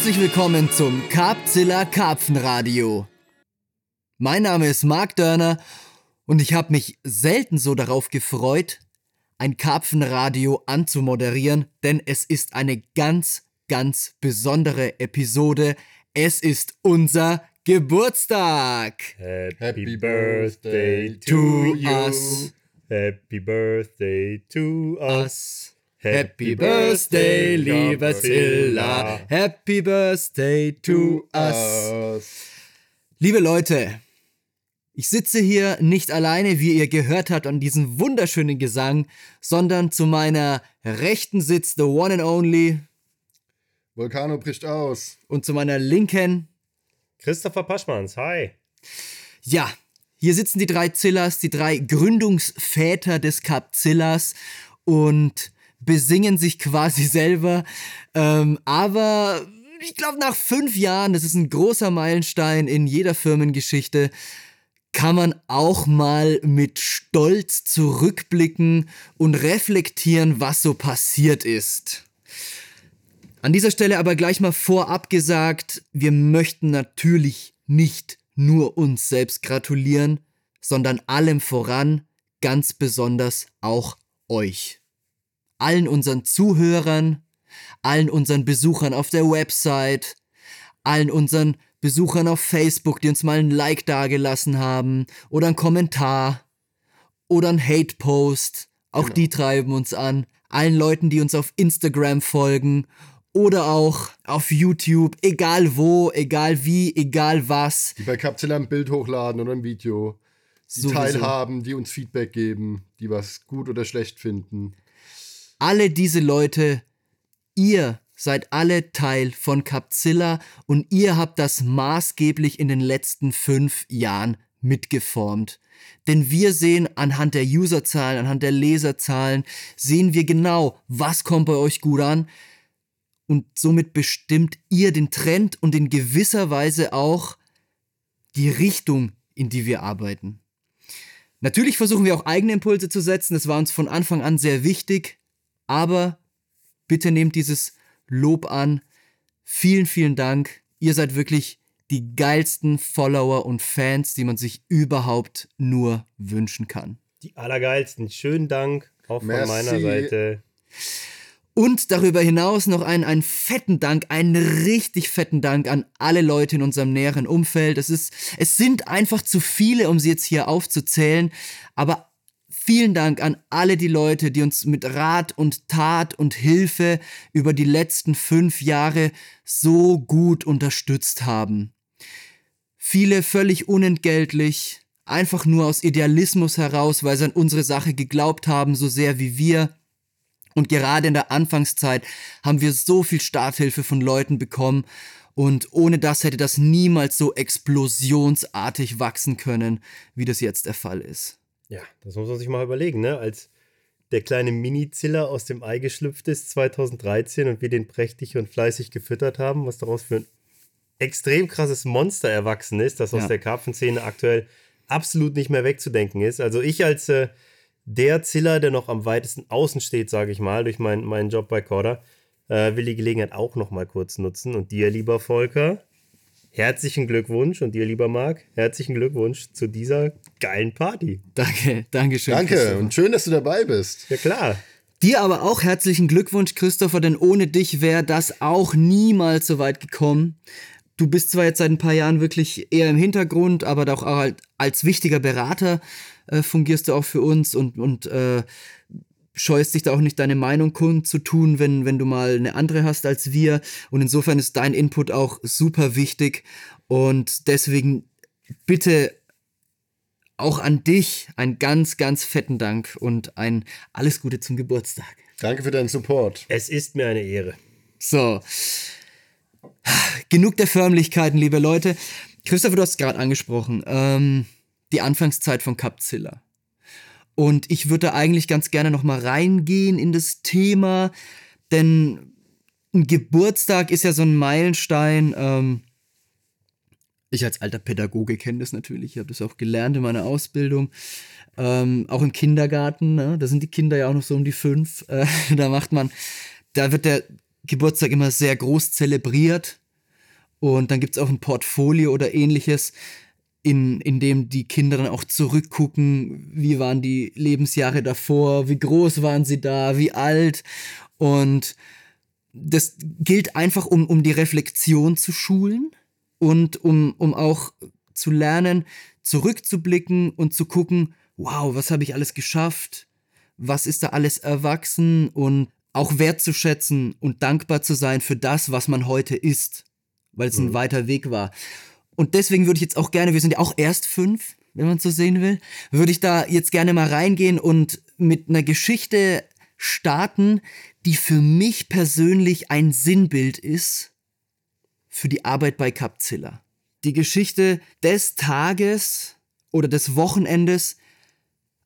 Herzlich willkommen zum Karpzilla Karpfenradio. Mein Name ist Marc Dörner und ich habe mich selten so darauf gefreut, ein Karpfenradio anzumoderieren, denn es ist eine ganz, ganz besondere Episode. Es ist unser Geburtstag. Happy birthday to to you. us. Happy birthday to us. Us. Happy Birthday, liebe Zilla. Happy Birthday to us. Liebe Leute, ich sitze hier nicht alleine, wie ihr gehört habt, an diesem wunderschönen Gesang, sondern zu meiner rechten sitzt the one and only Vulcano bricht aus. und zu meiner linken, Christopher Paschmanns, hi. ja, hier sitzen die drei Zillas, die drei Gründungsväter des Capzillas und besingen sich quasi selber. Ähm, aber ich glaube, nach fünf Jahren, das ist ein großer Meilenstein in jeder Firmengeschichte, kann man auch mal mit Stolz zurückblicken und reflektieren, was so passiert ist. An dieser Stelle aber gleich mal vorab gesagt, wir möchten natürlich nicht nur uns selbst gratulieren, sondern allem voran, ganz besonders auch euch. Allen unseren Zuhörern, allen unseren Besuchern auf der Website, allen unseren Besuchern auf Facebook, die uns mal ein Like dagelassen haben oder einen Kommentar oder ein Hate-Post. Auch die treiben uns an. Allen Leuten, die uns auf Instagram folgen oder auch auf YouTube, egal wo, egal wie, egal was. Die bei Capzilla ein Bild hochladen oder ein Video. Die Sowieso. teilhaben, die uns Feedback geben, die was gut oder schlecht finden. Alle diese Leute, ihr seid alle Teil von Capzilla und ihr habt das maßgeblich in den letzten fünf Jahren mitgeformt. Denn wir sehen anhand der Userzahlen, anhand der Leserzahlen, sehen wir genau, was kommt bei euch gut an. Und somit bestimmt ihr den Trend und in gewisser Weise auch die Richtung, in die wir arbeiten. Natürlich versuchen wir auch eigene Impulse zu setzen, das war uns von Anfang an sehr wichtig, aber bitte nehmt dieses Lob an. Vielen, vielen Dank. Ihr seid wirklich die geilsten Follower und Fans, die man sich überhaupt nur wünschen kann. Die allergeilsten. Schönen Dank auch von Merci. meiner Seite. Und darüber hinaus noch einen, einen fetten Dank, einen richtig fetten Dank an alle Leute in unserem näheren Umfeld. Es, ist, es sind einfach zu viele, um sie jetzt hier aufzuzählen. Aber vielen Dank an alle die Leute, die uns mit Rat und Tat und Hilfe über die letzten fünf Jahre so gut unterstützt haben. Viele völlig unentgeltlich, einfach nur aus Idealismus heraus, weil sie an unsere Sache geglaubt haben, so sehr wie wir. Und gerade in der Anfangszeit haben wir so viel Starthilfe von Leuten bekommen und ohne das hätte das niemals so explosionsartig wachsen können, wie das jetzt der Fall ist. Ja, das muss man sich mal überlegen, ne? Als der kleine Mini-Ziller aus dem Ei geschlüpft ist 2013 und wir den prächtig und fleißig gefüttert haben, was daraus für ein extrem krasses Monster erwachsen ist, das aus Ja. der Karpfenszene aktuell absolut nicht mehr wegzudenken ist. Also ich als äh, der Ziller, der noch am weitesten außen steht, sage ich mal, durch mein, meinen Job bei Corda, äh, will die Gelegenheit auch noch mal kurz nutzen. Und dir, lieber Volker, herzlichen Glückwunsch und dir, lieber Marc, herzlichen Glückwunsch zu dieser geilen Party. Danke, Dankeschön. Danke Christopher. und schön, dass du dabei bist. Ja klar. Dir aber auch herzlichen Glückwunsch, Christopher, denn ohne dich wäre das auch niemals so weit gekommen. Du bist zwar jetzt seit ein paar Jahren wirklich eher im Hintergrund, aber doch auch als wichtiger Berater äh, fungierst du auch für uns und, und äh, scheust dich da auch nicht deine Meinung kundzutun, wenn, wenn du mal eine andere hast als wir. Und insofern ist dein Input auch super wichtig. Und deswegen bitte auch an dich einen ganz, ganz fetten Dank und ein alles Gute zum Geburtstag. Danke für deinen Support. Es ist mir eine Ehre. So. Genug der Förmlichkeiten, liebe Leute. Christopher, du hast es gerade angesprochen. Ähm, die Anfangszeit von Capzilla. Und ich würde eigentlich ganz gerne noch mal reingehen in das Thema, denn ein Geburtstag ist ja so ein Meilenstein. Ähm, ich als alter Pädagoge kenne das natürlich. Ich habe das auch gelernt in meiner Ausbildung. Ähm, auch im Kindergarten, ne? da sind die Kinder ja auch noch so um die fünf. Äh, da macht man, da wird der Geburtstag immer sehr groß zelebriert. Und dann gibt es auch ein Portfolio oder ähnliches, in, in dem die Kinder dann auch zurückgucken, wie waren die Lebensjahre davor, wie groß waren sie da, wie alt. Und das gilt einfach, um, um die Reflexion zu schulen und um, um auch zu lernen, zurückzublicken und zu gucken, wow, was habe ich alles geschafft? Was ist da alles erwachsen? Und auch wertzuschätzen und dankbar zu sein für das, was man heute ist, weil es mhm. ein weiter Weg war. Und deswegen würde ich jetzt auch gerne, wir sind ja auch erst fünf, wenn man so sehen will, würde ich da jetzt gerne mal reingehen und mit einer Geschichte starten, die für mich persönlich ein Sinnbild ist für die Arbeit bei Capzilla. Die Geschichte des Tages oder des Wochenendes,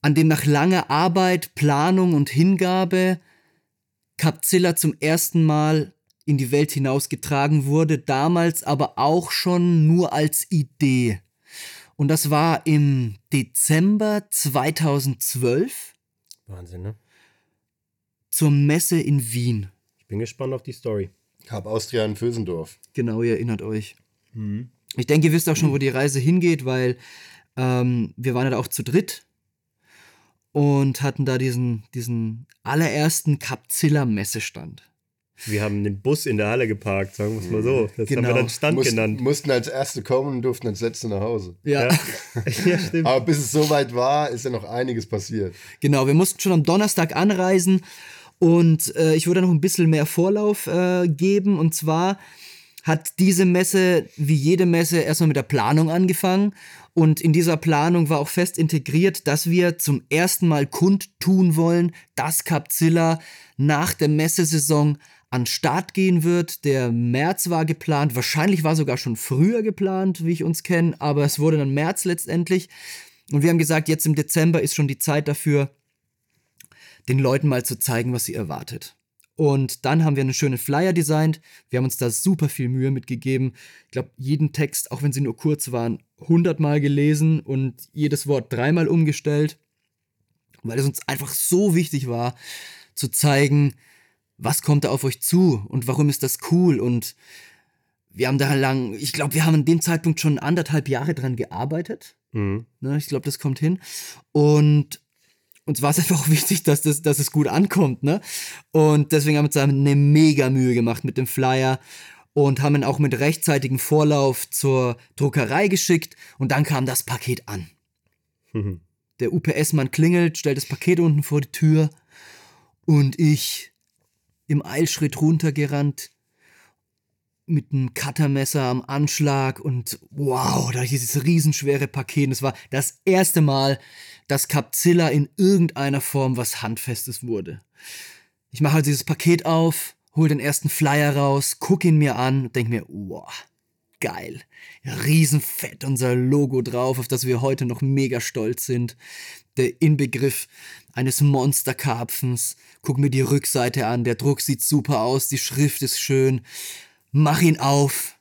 an dem nach langer Arbeit, Planung und Hingabe Capzilla zum ersten Mal in die Welt hinausgetragen wurde, damals aber auch schon nur als Idee. Und das war im Dezember 2012. Wahnsinn, ne? Zur Messe in Wien. Ich bin gespannt auf die Story. Hab Austria in Vösendorf. Genau, ihr erinnert euch. Mhm. Ich denke, ihr wisst auch schon, wo die Reise hingeht, weil ähm, wir waren ja auch zu dritt und hatten da diesen, diesen allerersten Capzilla-Messestand. Wir haben den Bus in der Halle geparkt, sagen wir es mal so. Das genau. haben wir dann Stand mussten, genannt. Mussten als Erste kommen und durften als Letzte nach Hause. Ja. Ja. ja, stimmt. Aber bis es soweit war, ist ja noch einiges passiert. Genau, wir mussten schon am Donnerstag anreisen und äh, ich würde noch ein bisschen mehr Vorlauf äh, geben. Und zwar hat diese Messe, wie jede Messe, erstmal mit der Planung angefangen. Und in dieser Planung war auch fest integriert, dass wir zum ersten Mal kundtun wollen, dass Capzilla nach der Messesaison an Start gehen wird. Der März war geplant, wahrscheinlich war sogar schon früher geplant, wie ich uns kenne, aber es wurde dann März letztendlich. Und wir haben gesagt, jetzt im Dezember ist schon die Zeit dafür, den Leuten mal zu zeigen, was sie erwartet. Und dann haben wir einen schönen Flyer designt. Wir haben uns da super viel Mühe mitgegeben. Ich glaube, jeden Text, auch wenn sie nur kurz waren, hundertmal gelesen und jedes Wort dreimal umgestellt, weil es uns einfach so wichtig war, zu zeigen, was kommt da auf euch zu und warum ist das cool und wir haben da lang, ich glaube, wir haben an dem Zeitpunkt schon anderthalb Jahre dran gearbeitet. Mhm. Ne, ich glaube, das kommt hin. Und uns war es einfach auch wichtig, dass, das, dass es gut ankommt, ne? Und deswegen haben wir uns da eine mega Mühe gemacht mit dem Flyer und haben ihn auch mit rechtzeitigem Vorlauf zur Druckerei geschickt und dann kam das Paket an. Mhm. Der UPS-Mann klingelt, stellt das Paket unten vor die Tür und ich im Eilschritt runtergerannt mit einem Cuttermesser am Anschlag und wow, da dieses riesenschwere Paket. Es war das erste Mal, dass Capzilla in irgendeiner Form was Handfestes wurde. Ich mache also dieses Paket auf, hol den ersten Flyer raus, guck ihn mir an und denk mir, wow, geil. Riesenfett unser Logo drauf, auf das wir heute noch mega stolz sind. Der Inbegriff eines Monsterkarpfens. Guck mir die Rückseite an, der Druck sieht super aus, die Schrift ist schön. Mach ihn auf.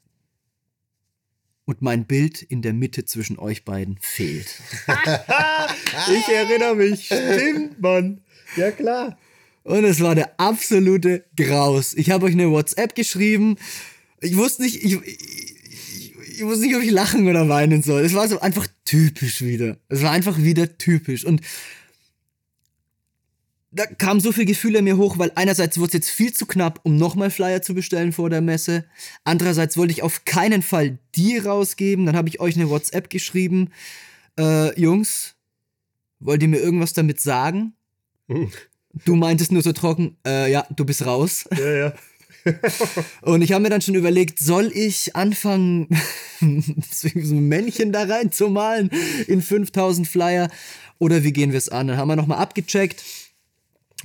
Und mein Bild in der Mitte zwischen euch beiden fehlt. ich erinnere mich. Stimmt, Mann. Ja, klar. Und es war der absolute Graus. Ich habe euch eine WhatsApp geschrieben. Ich wusste nicht, ich, ich, wusste nicht, ob ich lachen oder weinen soll. Es war so einfach typisch wieder. Es war einfach wieder typisch. Und da kamen so viele Gefühle mir hoch, weil einerseits wurde es jetzt viel zu knapp, um nochmal Flyer zu bestellen vor der Messe. Andererseits wollte ich auf keinen Fall die rausgeben. Dann habe ich euch eine WhatsApp geschrieben. Äh, Jungs, wollt ihr mir irgendwas damit sagen? Du meintest nur so trocken, äh, ja, du bist raus. Ja, ja. und ich habe mir dann schon überlegt, soll ich anfangen, so ein Männchen da reinzumalen in 5000 Flyer oder wie gehen wir es an? Dann haben wir nochmal abgecheckt.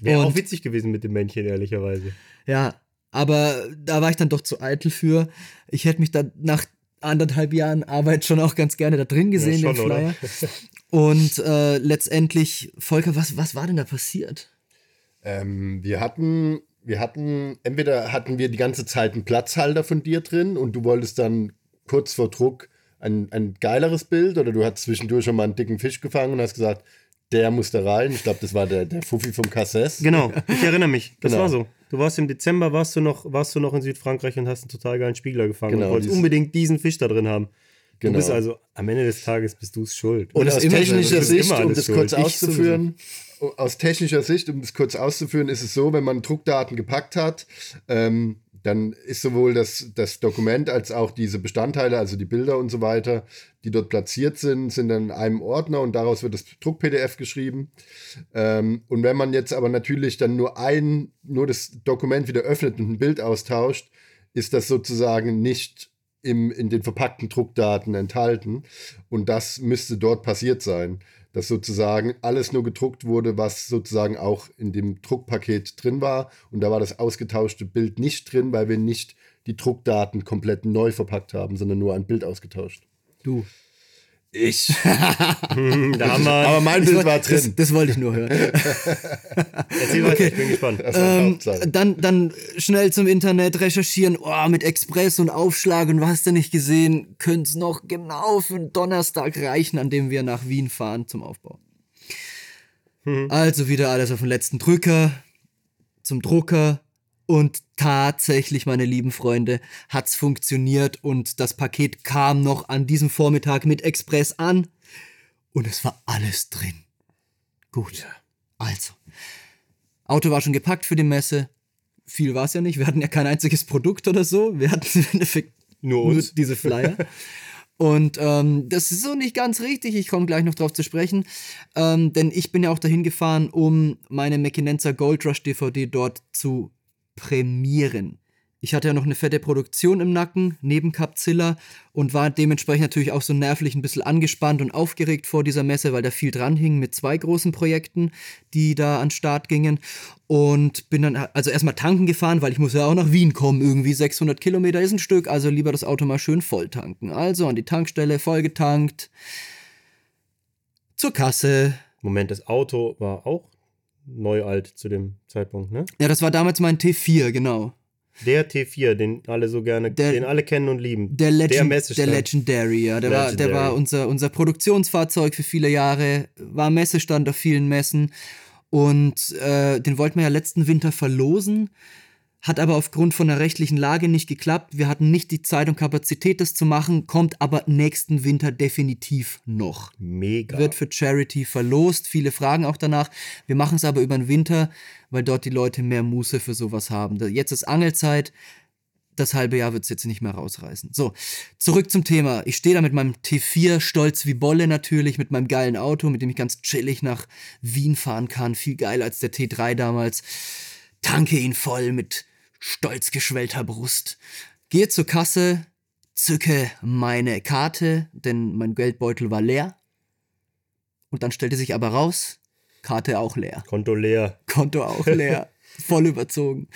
Wäre auch witzig gewesen mit dem Männchen, ehrlicherweise. Ja, aber da war ich dann doch zu eitel für. Ich hätte mich dann nach anderthalb Jahren Arbeit schon auch ganz gerne da drin gesehen, ja, schon, den Flyer. Und äh, letztendlich, Volker, was, was war denn da passiert? Ähm, wir hatten, wir hatten, entweder hatten wir die ganze Zeit einen Platzhalter von dir drin und du wolltest dann kurz vor Druck ein, ein geileres Bild oder du hast zwischendurch schon mal einen dicken Fisch gefangen und hast gesagt, der musste rein. Ich glaube, das war der, der Fuffi vom Casses. Genau, ich erinnere mich. Das Genau. war so. Du warst im Dezember, warst du noch, warst du noch in Südfrankreich und hast einen total geilen Spiegler gefangen Genau, und wolltest unbedingt diesen Fisch da drin haben. Du Genau. bist also, am Ende des Tages bist du es schuld. Und das aus technischer Sicht, um das schuld. kurz Ich auszuführen, aus technischer Sicht, um das kurz auszuführen, ist es so, wenn man Druckdaten gepackt hat, ähm, dann ist sowohl das, das Dokument als auch diese Bestandteile, also die Bilder und so weiter, die dort platziert sind, sind dann in einem Ordner und daraus wird das Druck-PDF geschrieben. Ähm, und wenn man jetzt aber natürlich dann nur ein, nur das Dokument wieder öffnet und ein Bild austauscht, ist das sozusagen nicht im, in den verpackten Druckdaten enthalten. Und das müsste dort passiert sein, dass sozusagen alles nur gedruckt wurde, was sozusagen auch in dem Druckpaket drin war. Und da war das ausgetauschte Bild nicht drin, weil wir nicht die Druckdaten komplett neu verpackt haben, sondern nur ein Bild ausgetauscht. Du. Ich. Da haben wir. Aber mein Bild war Das, drin. das wollte ich nur hören. Erzähl weiter, ich bin gespannt. Das Ähm, dann, dann schnell zum Internet recherchieren, oh, mit Express und Aufschlag und was du nicht gesehen, könnte es noch genau für einen Donnerstag reichen, an dem wir nach Wien fahren zum Aufbau. Also wieder alles auf den letzten Drücker, zum Drucker und tatsächlich, meine lieben Freunde, hat's funktioniert und das Paket kam noch an diesem Vormittag mit Express an und es war alles drin. Gut. Also, Auto war schon gepackt für die Messe. Viel war es ja nicht. Wir hatten ja kein einziges Produkt oder so. Wir hatten im Endeffekt Nur uns. diese Flyer. Und ähm, das ist so nicht ganz richtig. Ich komme gleich noch drauf zu sprechen. Ähm, denn ich bin ja auch dahin gefahren, um meine Mackinenza Gold Rush DVD dort zu prämieren. Ich hatte ja noch eine fette Produktion im Nacken, neben Capzilla, und war dementsprechend natürlich auch so nervlich ein bisschen angespannt und aufgeregt vor dieser Messe, weil da viel dran hing mit zwei großen Projekten, die da an Start gingen. Und bin dann also erstmal tanken gefahren, weil ich muss ja auch nach Wien kommen. Irgendwie 600 Kilometer ist ein Stück, also lieber das Auto mal schön voll tanken. Also an die Tankstelle, vollgetankt. Zur Kasse. Moment, das Auto war auch neu alt zu dem Zeitpunkt, ne? Ja, das war damals mein T4, genau. Der T4, den alle so gerne, Der- den alle kennen und lieben. Der, Legend, der, Messestand. Legendary, ja. Der, War, der Legendary. war unser, unser Produktionsfahrzeug für viele Jahre, war Messestand auf vielen Messen und äh, den wollten wir ja letzten Winter verlosen, hat aber aufgrund von der rechtlichen Lage nicht geklappt. Wir hatten nicht die Zeit und Kapazität, das zu machen, kommt aber nächsten Winter definitiv noch Mega. wird für Charity verlost. Viele fragen auch danach. Wir machen es aber über den Winter, weil dort die Leute mehr Muße für sowas haben. Jetzt ist Angelzeit. Das halbe Jahr wird es jetzt nicht mehr rausreißen. So, zurück zum Thema. Ich stehe da mit meinem T4, stolz wie Bolle natürlich, mit meinem geilen Auto, mit dem ich ganz chillig nach Wien fahren kann. Viel geiler als der T3 damals. Tanke ihn voll mit stolz geschwellter Brust. Gehe zur Kasse, zücke meine Karte, denn mein Geldbeutel war leer. Und dann stellte sich aber raus, Karte auch leer. Konto leer. Konto auch leer. Voll überzogen.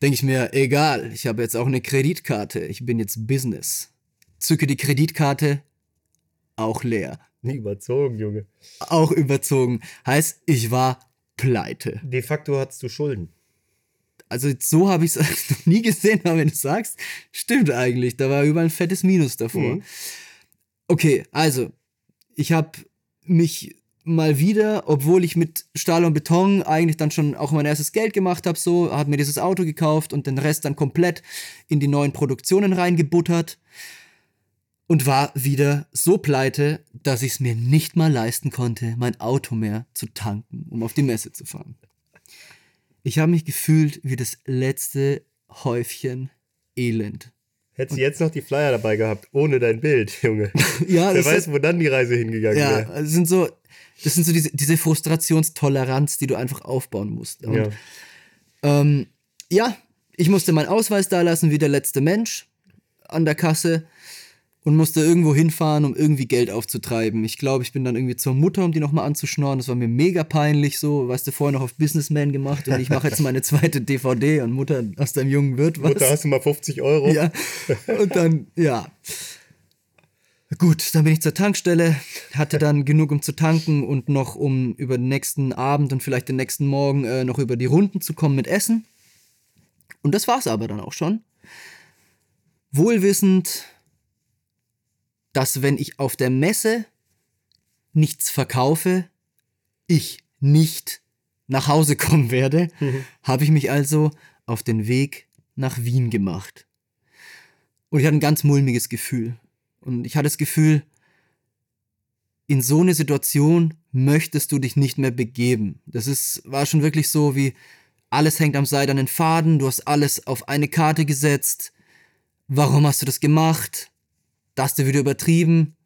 Denke ich mir, egal, ich habe jetzt auch eine Kreditkarte. Ich bin jetzt Business. Zücke die Kreditkarte, auch leer. Nie überzogen, Junge. Auch überzogen. Heißt, ich war pleite. De facto hattest du Schulden. Also so habe ich es noch nie gesehen, aber wenn du sagst, stimmt eigentlich. Da war überall ein fettes Minus davor. Mhm. Okay, also ich habe mich mal wieder, obwohl ich mit Stahl und Beton eigentlich dann schon auch mein erstes Geld gemacht habe, so, habe mir dieses Auto gekauft und den Rest dann komplett in die neuen Produktionen reingebuttert und war wieder so pleite, dass ich es mir nicht mal leisten konnte, mein Auto mehr zu tanken, um auf die Messe zu fahren. Ich habe mich gefühlt wie das letzte Häufchen Elend. Hättest du jetzt noch die Flyer dabei gehabt, ohne dein Bild, Junge. Ja, Wer weiß, wo dann die Reise hingegangen Ja, wäre. das sind so, das sind so diese, diese Frustrationstoleranz, die du einfach aufbauen musst. Und, Ja. ähm, ja, ich musste meinen Ausweis da lassen, wie der letzte Mensch an der Kasse und musste irgendwo hinfahren, um irgendwie Geld aufzutreiben. Ich glaube, ich bin dann irgendwie zur Mutter, um die nochmal anzuschnorren. Das war mir mega peinlich so. Weißt du, vorher noch auf Businessman gemacht und ich mache jetzt meine zweite DVD und Mutter aus deinem Jungen wird was. Mutter, hast du mal 50 Euro? Ja. Und dann, ja. Gut, dann bin ich zur Tankstelle, hatte dann genug, um zu tanken und noch, um über den nächsten Abend und vielleicht den nächsten Morgen äh, noch über die Runden zu kommen mit Essen. Und das war's aber dann auch schon. Wohlwissend, dass wenn ich auf der Messe nichts verkaufe, ich nicht nach Hause kommen werde, habe ich mich also auf den Weg nach Wien gemacht. Und ich hatte ein ganz mulmiges Gefühl. Und ich hatte das Gefühl, in so eine Situation möchtest du dich nicht mehr begeben. Das ist, war schon wirklich so wie, alles hängt am seidenen Faden, du hast alles auf eine Karte gesetzt. Warum hast du das gemacht? Das dir wieder übertrieben.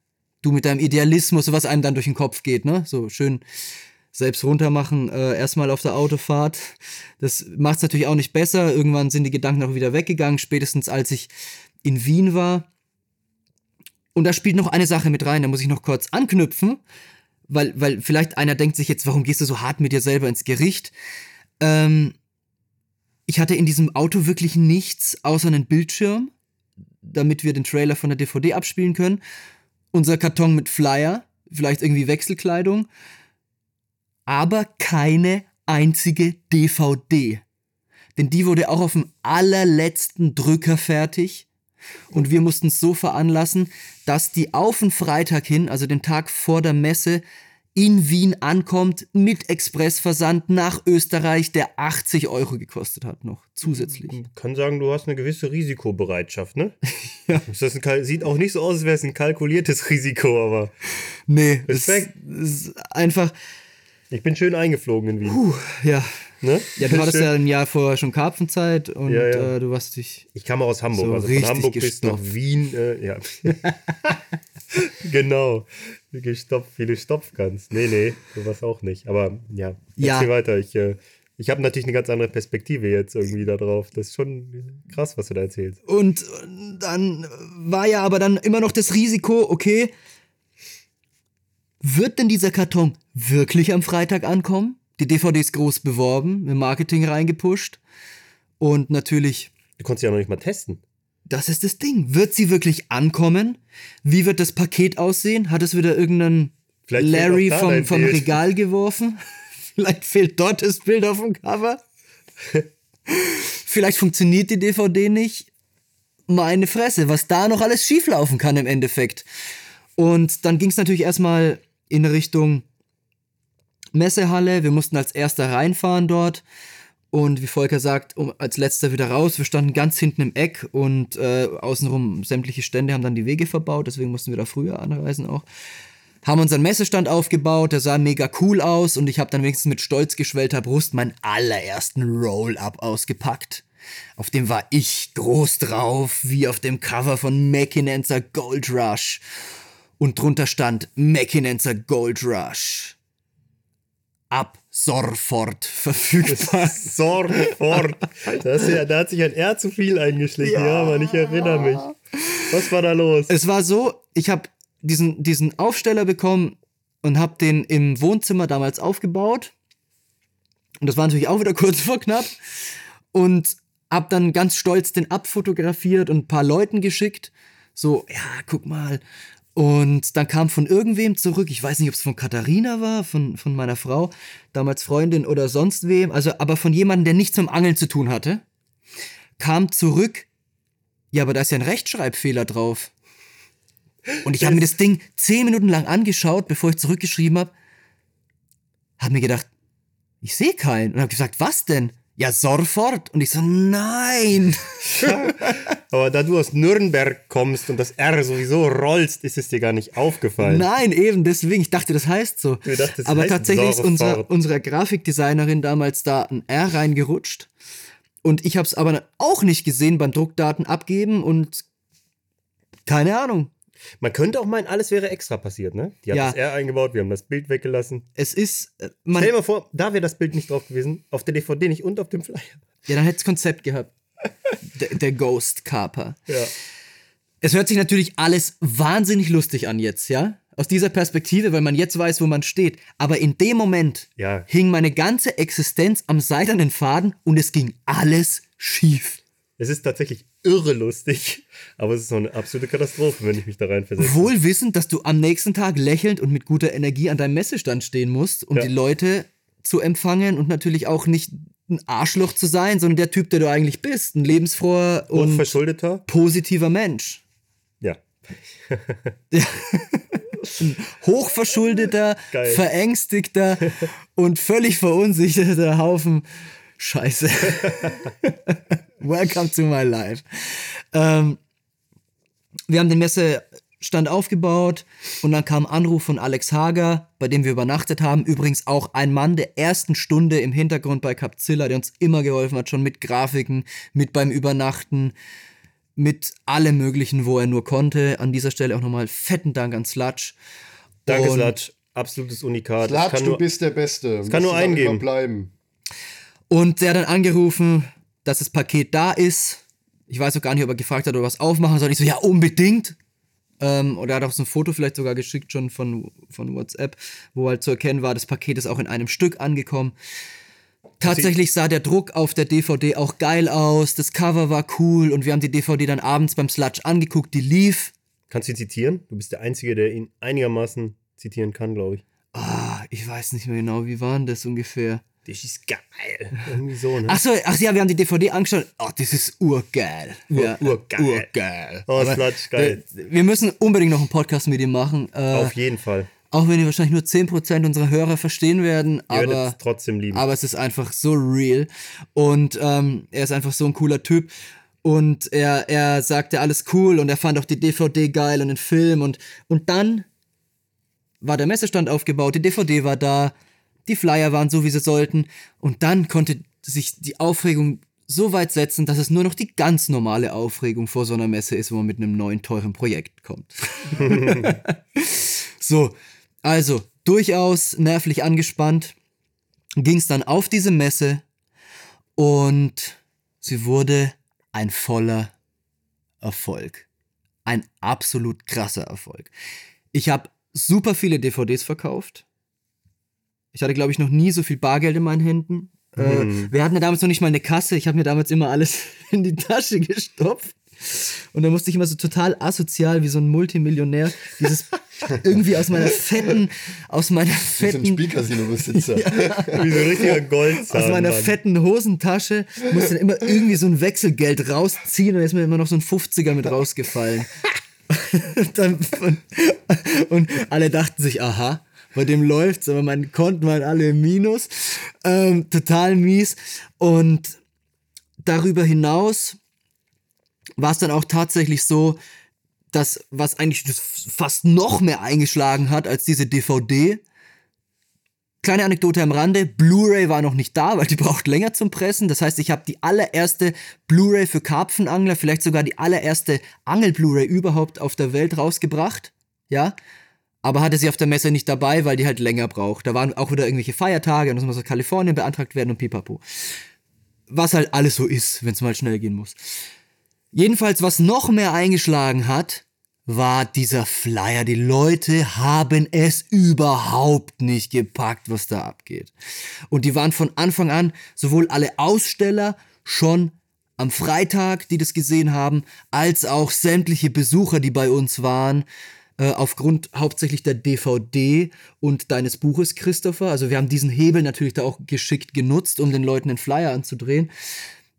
Du mit deinem Idealismus, was einem dann durch den Kopf geht, ne? So schön selbst runtermachen, äh, erstmal auf der Autofahrt. Das macht es natürlich auch nicht besser. Irgendwann sind die Gedanken auch wieder weggegangen, spätestens als ich in Wien war. Und da spielt noch eine Sache mit rein, da muss ich noch kurz anknüpfen, weil, weil vielleicht einer denkt sich jetzt, warum gehst du so hart mit dir selber ins Gericht? Ähm, ich hatte in diesem Auto wirklich nichts außer einen Bildschirm, damit wir den Trailer von der DVD abspielen können. Unser Karton mit Flyer, vielleicht irgendwie Wechselkleidung, aber keine einzige DVD. Denn die wurde auch auf dem allerletzten Drücker fertig und wir mussten es so veranlassen, dass die auf den Freitag hin, also den Tag vor der Messe, in Wien ankommt mit Expressversand nach Österreich, der 80 Euro gekostet hat noch zusätzlich. Ich kann sagen, du hast eine gewisse Risikobereitschaft, ne? ja. Das sieht auch nicht so aus, als wäre es ein kalkuliertes Risiko, aber. Nee, Respekt. Es ist einfach. Ich bin schön eingeflogen in Wien. Puh, ja. Ne? Ja, du hattest ja ein Jahr vorher schon Karpfenzeit und ja, ja. Äh, du warst dich. Ich kam aus Hamburg, so also von Hamburg bis nach Wien. Äh, ja. genau. Gestopft, wie du stopfen kannst. Nee, nee, sowas auch nicht. Aber ja, ja. erzähl weiter. Ich, äh, ich habe natürlich eine ganz andere Perspektive jetzt irgendwie da drauf. Das ist schon krass, was du da erzählst. Und dann war ja aber dann immer noch das Risiko, okay, wird denn dieser Karton wirklich am Freitag ankommen? Die DVD ist groß beworben, im Marketing reingepusht. Und natürlich. Du konntest ja noch nicht mal testen. Das ist das Ding. Wird sie wirklich ankommen? Wie wird das Paket aussehen? Hat es wieder irgendeinen Vielleicht Larry vom, vom Regal geworfen? Vielleicht fehlt dort das Bild auf dem Cover? Vielleicht funktioniert die DVD nicht? Meine Fresse, was da noch alles schieflaufen kann im Endeffekt. Und dann ging es natürlich erstmal in Richtung Messehalle. Wir mussten als erster reinfahren dort. Und wie Volker sagt, um, als letzter wieder raus. Wir standen ganz hinten im Eck und äh, außenrum sämtliche Stände haben dann die Wege verbaut, deswegen mussten wir da früher anreisen auch. Haben unseren Messestand aufgebaut, der sah mega cool aus und ich habe dann wenigstens mit stolz geschwellter Brust meinen allerersten Roll-Up ausgepackt. Auf dem war ich groß drauf, wie auf dem Cover von Mackinenser Gold Rush. Und drunter stand Mackinenser Gold Rush ab sofort verfügbar. sofort. Das ja, da hat sich ein R zu viel eingeschlichen, ja, ja aber ich erinnere mich. Was war da los? Es war so, ich habe diesen, diesen Aufsteller bekommen und habe den im Wohnzimmer damals aufgebaut. Und das war natürlich auch wieder kurz vor knapp. Und habe dann ganz stolz den abfotografiert und ein paar Leuten geschickt. So, ja, guck mal, und dann kam von irgendwem zurück, ich weiß nicht, ob es von Katharina war, von, von meiner Frau, damals Freundin oder sonst wem, also aber von jemandem, der nichts mit Angeln zu tun hatte, kam zurück, ja, aber da ist ja ein Rechtschreibfehler drauf. Und ich habe mir das Ding zehn Minuten lang angeschaut, bevor ich zurückgeschrieben habe, habe mir gedacht, ich sehe keinen. Und habe gesagt, was denn? Ja, sofort. Und ich so, nein. Aber da du aus Nürnberg kommst und das R sowieso rollst, ist es dir gar nicht aufgefallen. Nein, eben deswegen. Ich dachte, das heißt so. Dachte, das Aber heißt tatsächlich ist unser, unsere Grafikdesignerin damals da ein R reingerutscht. Und ich habe es aber auch nicht gesehen beim Druckdaten abgeben und keine Ahnung. Man könnte auch meinen, alles wäre extra passiert, ne? Die haben ja. das R eingebaut, wir haben das Bild weggelassen. Es ist. Äh, Stell dir mal vor, da wäre das Bild nicht drauf gewesen, auf der DVD nicht und auf dem Flyer. Ja, dann hätte es Konzept gehabt. der, der Ghost Carper. Ja. Es hört sich natürlich alles wahnsinnig lustig an jetzt, ja? Aus dieser Perspektive, weil man jetzt weiß, wo man steht. Aber in dem Moment ja. hing meine ganze Existenz am seidenen Faden und es ging alles schief. Es ist tatsächlich irre lustig, aber es ist so eine absolute Katastrophe, wenn ich mich da reinversetze. Wohl wissend, dass du am nächsten Tag lächelnd und mit guter Energie an deinem Messestand stehen musst, um ja. die Leute zu empfangen und natürlich auch nicht ein Arschloch zu sein, sondern der Typ, der du eigentlich bist, ein lebensfroher und verschuldeter positiver Mensch. Ja. ja. Ein hochverschuldeter, Geil. verängstigter und völlig verunsicherter Haufen Scheiße. Welcome to my life. Ähm, wir haben den Messestand aufgebaut und dann kam ein Anruf von Alex Hager, bei dem wir übernachtet haben. Übrigens auch ein Mann der ersten Stunde im Hintergrund bei Capzilla, der uns immer geholfen hat, schon mit Grafiken, mit beim Übernachten, mit allem Möglichen, wo er nur konnte. An dieser Stelle auch nochmal fetten Dank an Sludge. Danke, Und- Slatsch. Absolutes Unikat. Kann du nur- bist der Beste. Es kann nur einen geben. bleiben. Und der hat dann angerufen, dass das Paket da ist. Ich weiß auch gar nicht, ob er gefragt hat, ob er was aufmachen soll. Ich so, ja, unbedingt. Ähm, und er hat auch so ein Foto vielleicht sogar geschickt schon von, von WhatsApp, wo halt zu erkennen war, das Paket ist auch in einem Stück angekommen. Tatsächlich sah der Druck auf der DVD auch geil aus, das Cover war cool und wir haben die DVD dann abends beim Sludge angeguckt, die lief. Kannst du ihn zitieren? Du bist der Einzige, der ihn einigermaßen zitieren kann, glaube ich. Ah, ich weiß nicht mehr genau, wie war denn das ungefähr? Das ist geil. Irgendwie so, ne? Ach so, ach ja, wir haben die DVD angeschaut. Oh, das ist urgeil. Ur- ja, urgeil. Urgeil. Oh, Aber, Sludge, geil. Wir müssen unbedingt noch einen Podcast mit ihm machen. Äh, Auf jeden Fall. auch wenn wir wahrscheinlich nur 10% unserer Hörer verstehen werden. Ihr Aber, es trotzdem lieben. aber es ist einfach so real. Und ähm, er ist einfach so ein cooler Typ. Und er, er sagte alles cool und er fand auch die DVD geil und den Film. Und, und dann war der Messestand aufgebaut, die DVD war da, die Flyer waren so, wie sie sollten. Und dann konnte sich die Aufregung so weit setzen, dass es nur noch die ganz normale Aufregung vor so einer Messe ist, wo man mit einem neuen, teuren Projekt kommt. so, also durchaus nervlich angespannt ging es dann auf diese Messe und sie wurde ein voller Erfolg. Ein absolut krasser Erfolg. Ich habe super viele DVDs verkauft. Ich hatte, glaube ich, noch nie so viel Bargeld in meinen Händen. Äh, wir hatten ja damals noch nicht mal eine Kasse. Ich habe mir damals immer alles in die Tasche gestopft. Und dann musste ich immer so total asozial wie so ein Multimillionär dieses irgendwie aus meiner fetten, aus meiner Das ist ein fetten, Spielcasino-Besitzer. Wie so ein richtiger Goldzahn. aus meiner Mann. fetten Hosentasche musste dann immer irgendwie so ein Wechselgeld rausziehen und ist mir immer noch so ein 50er mit rausgefallen. dann, und, und alle dachten sich, aha, bei dem läuft's, aber meine Konten waren alle im Minus. Ähm, total mies. Und darüber hinaus war es dann auch tatsächlich so, dass was eigentlich fast noch mehr eingeschlagen hat als diese DVD. Kleine Anekdote am Rande, Blu-ray war noch nicht da, weil die braucht länger zum Pressen. Das heißt, ich habe die allererste Blu-ray für Karpfenangler, vielleicht sogar die allererste Angel-Blu-ray überhaupt auf der Welt rausgebracht. Ja, aber hatte sie auf der Messe nicht dabei, weil die halt länger braucht. Da waren auch wieder irgendwelche Feiertage und das muss aus Kalifornien beantragt werden und pipapo. Was halt alles so ist, wenn es mal schnell gehen muss. Jedenfalls, was noch mehr eingeschlagen hat, war dieser Flyer. Die Leute haben es überhaupt nicht gepackt, was da abgeht. Und die waren von Anfang an sowohl alle Aussteller schon am Freitag, die das gesehen haben, als auch sämtliche Besucher, die bei uns waren, äh, aufgrund hauptsächlich der DVD und deines Buches, Christopher. Also wir haben diesen Hebel natürlich da auch geschickt genutzt, um den Leuten den Flyer anzudrehen.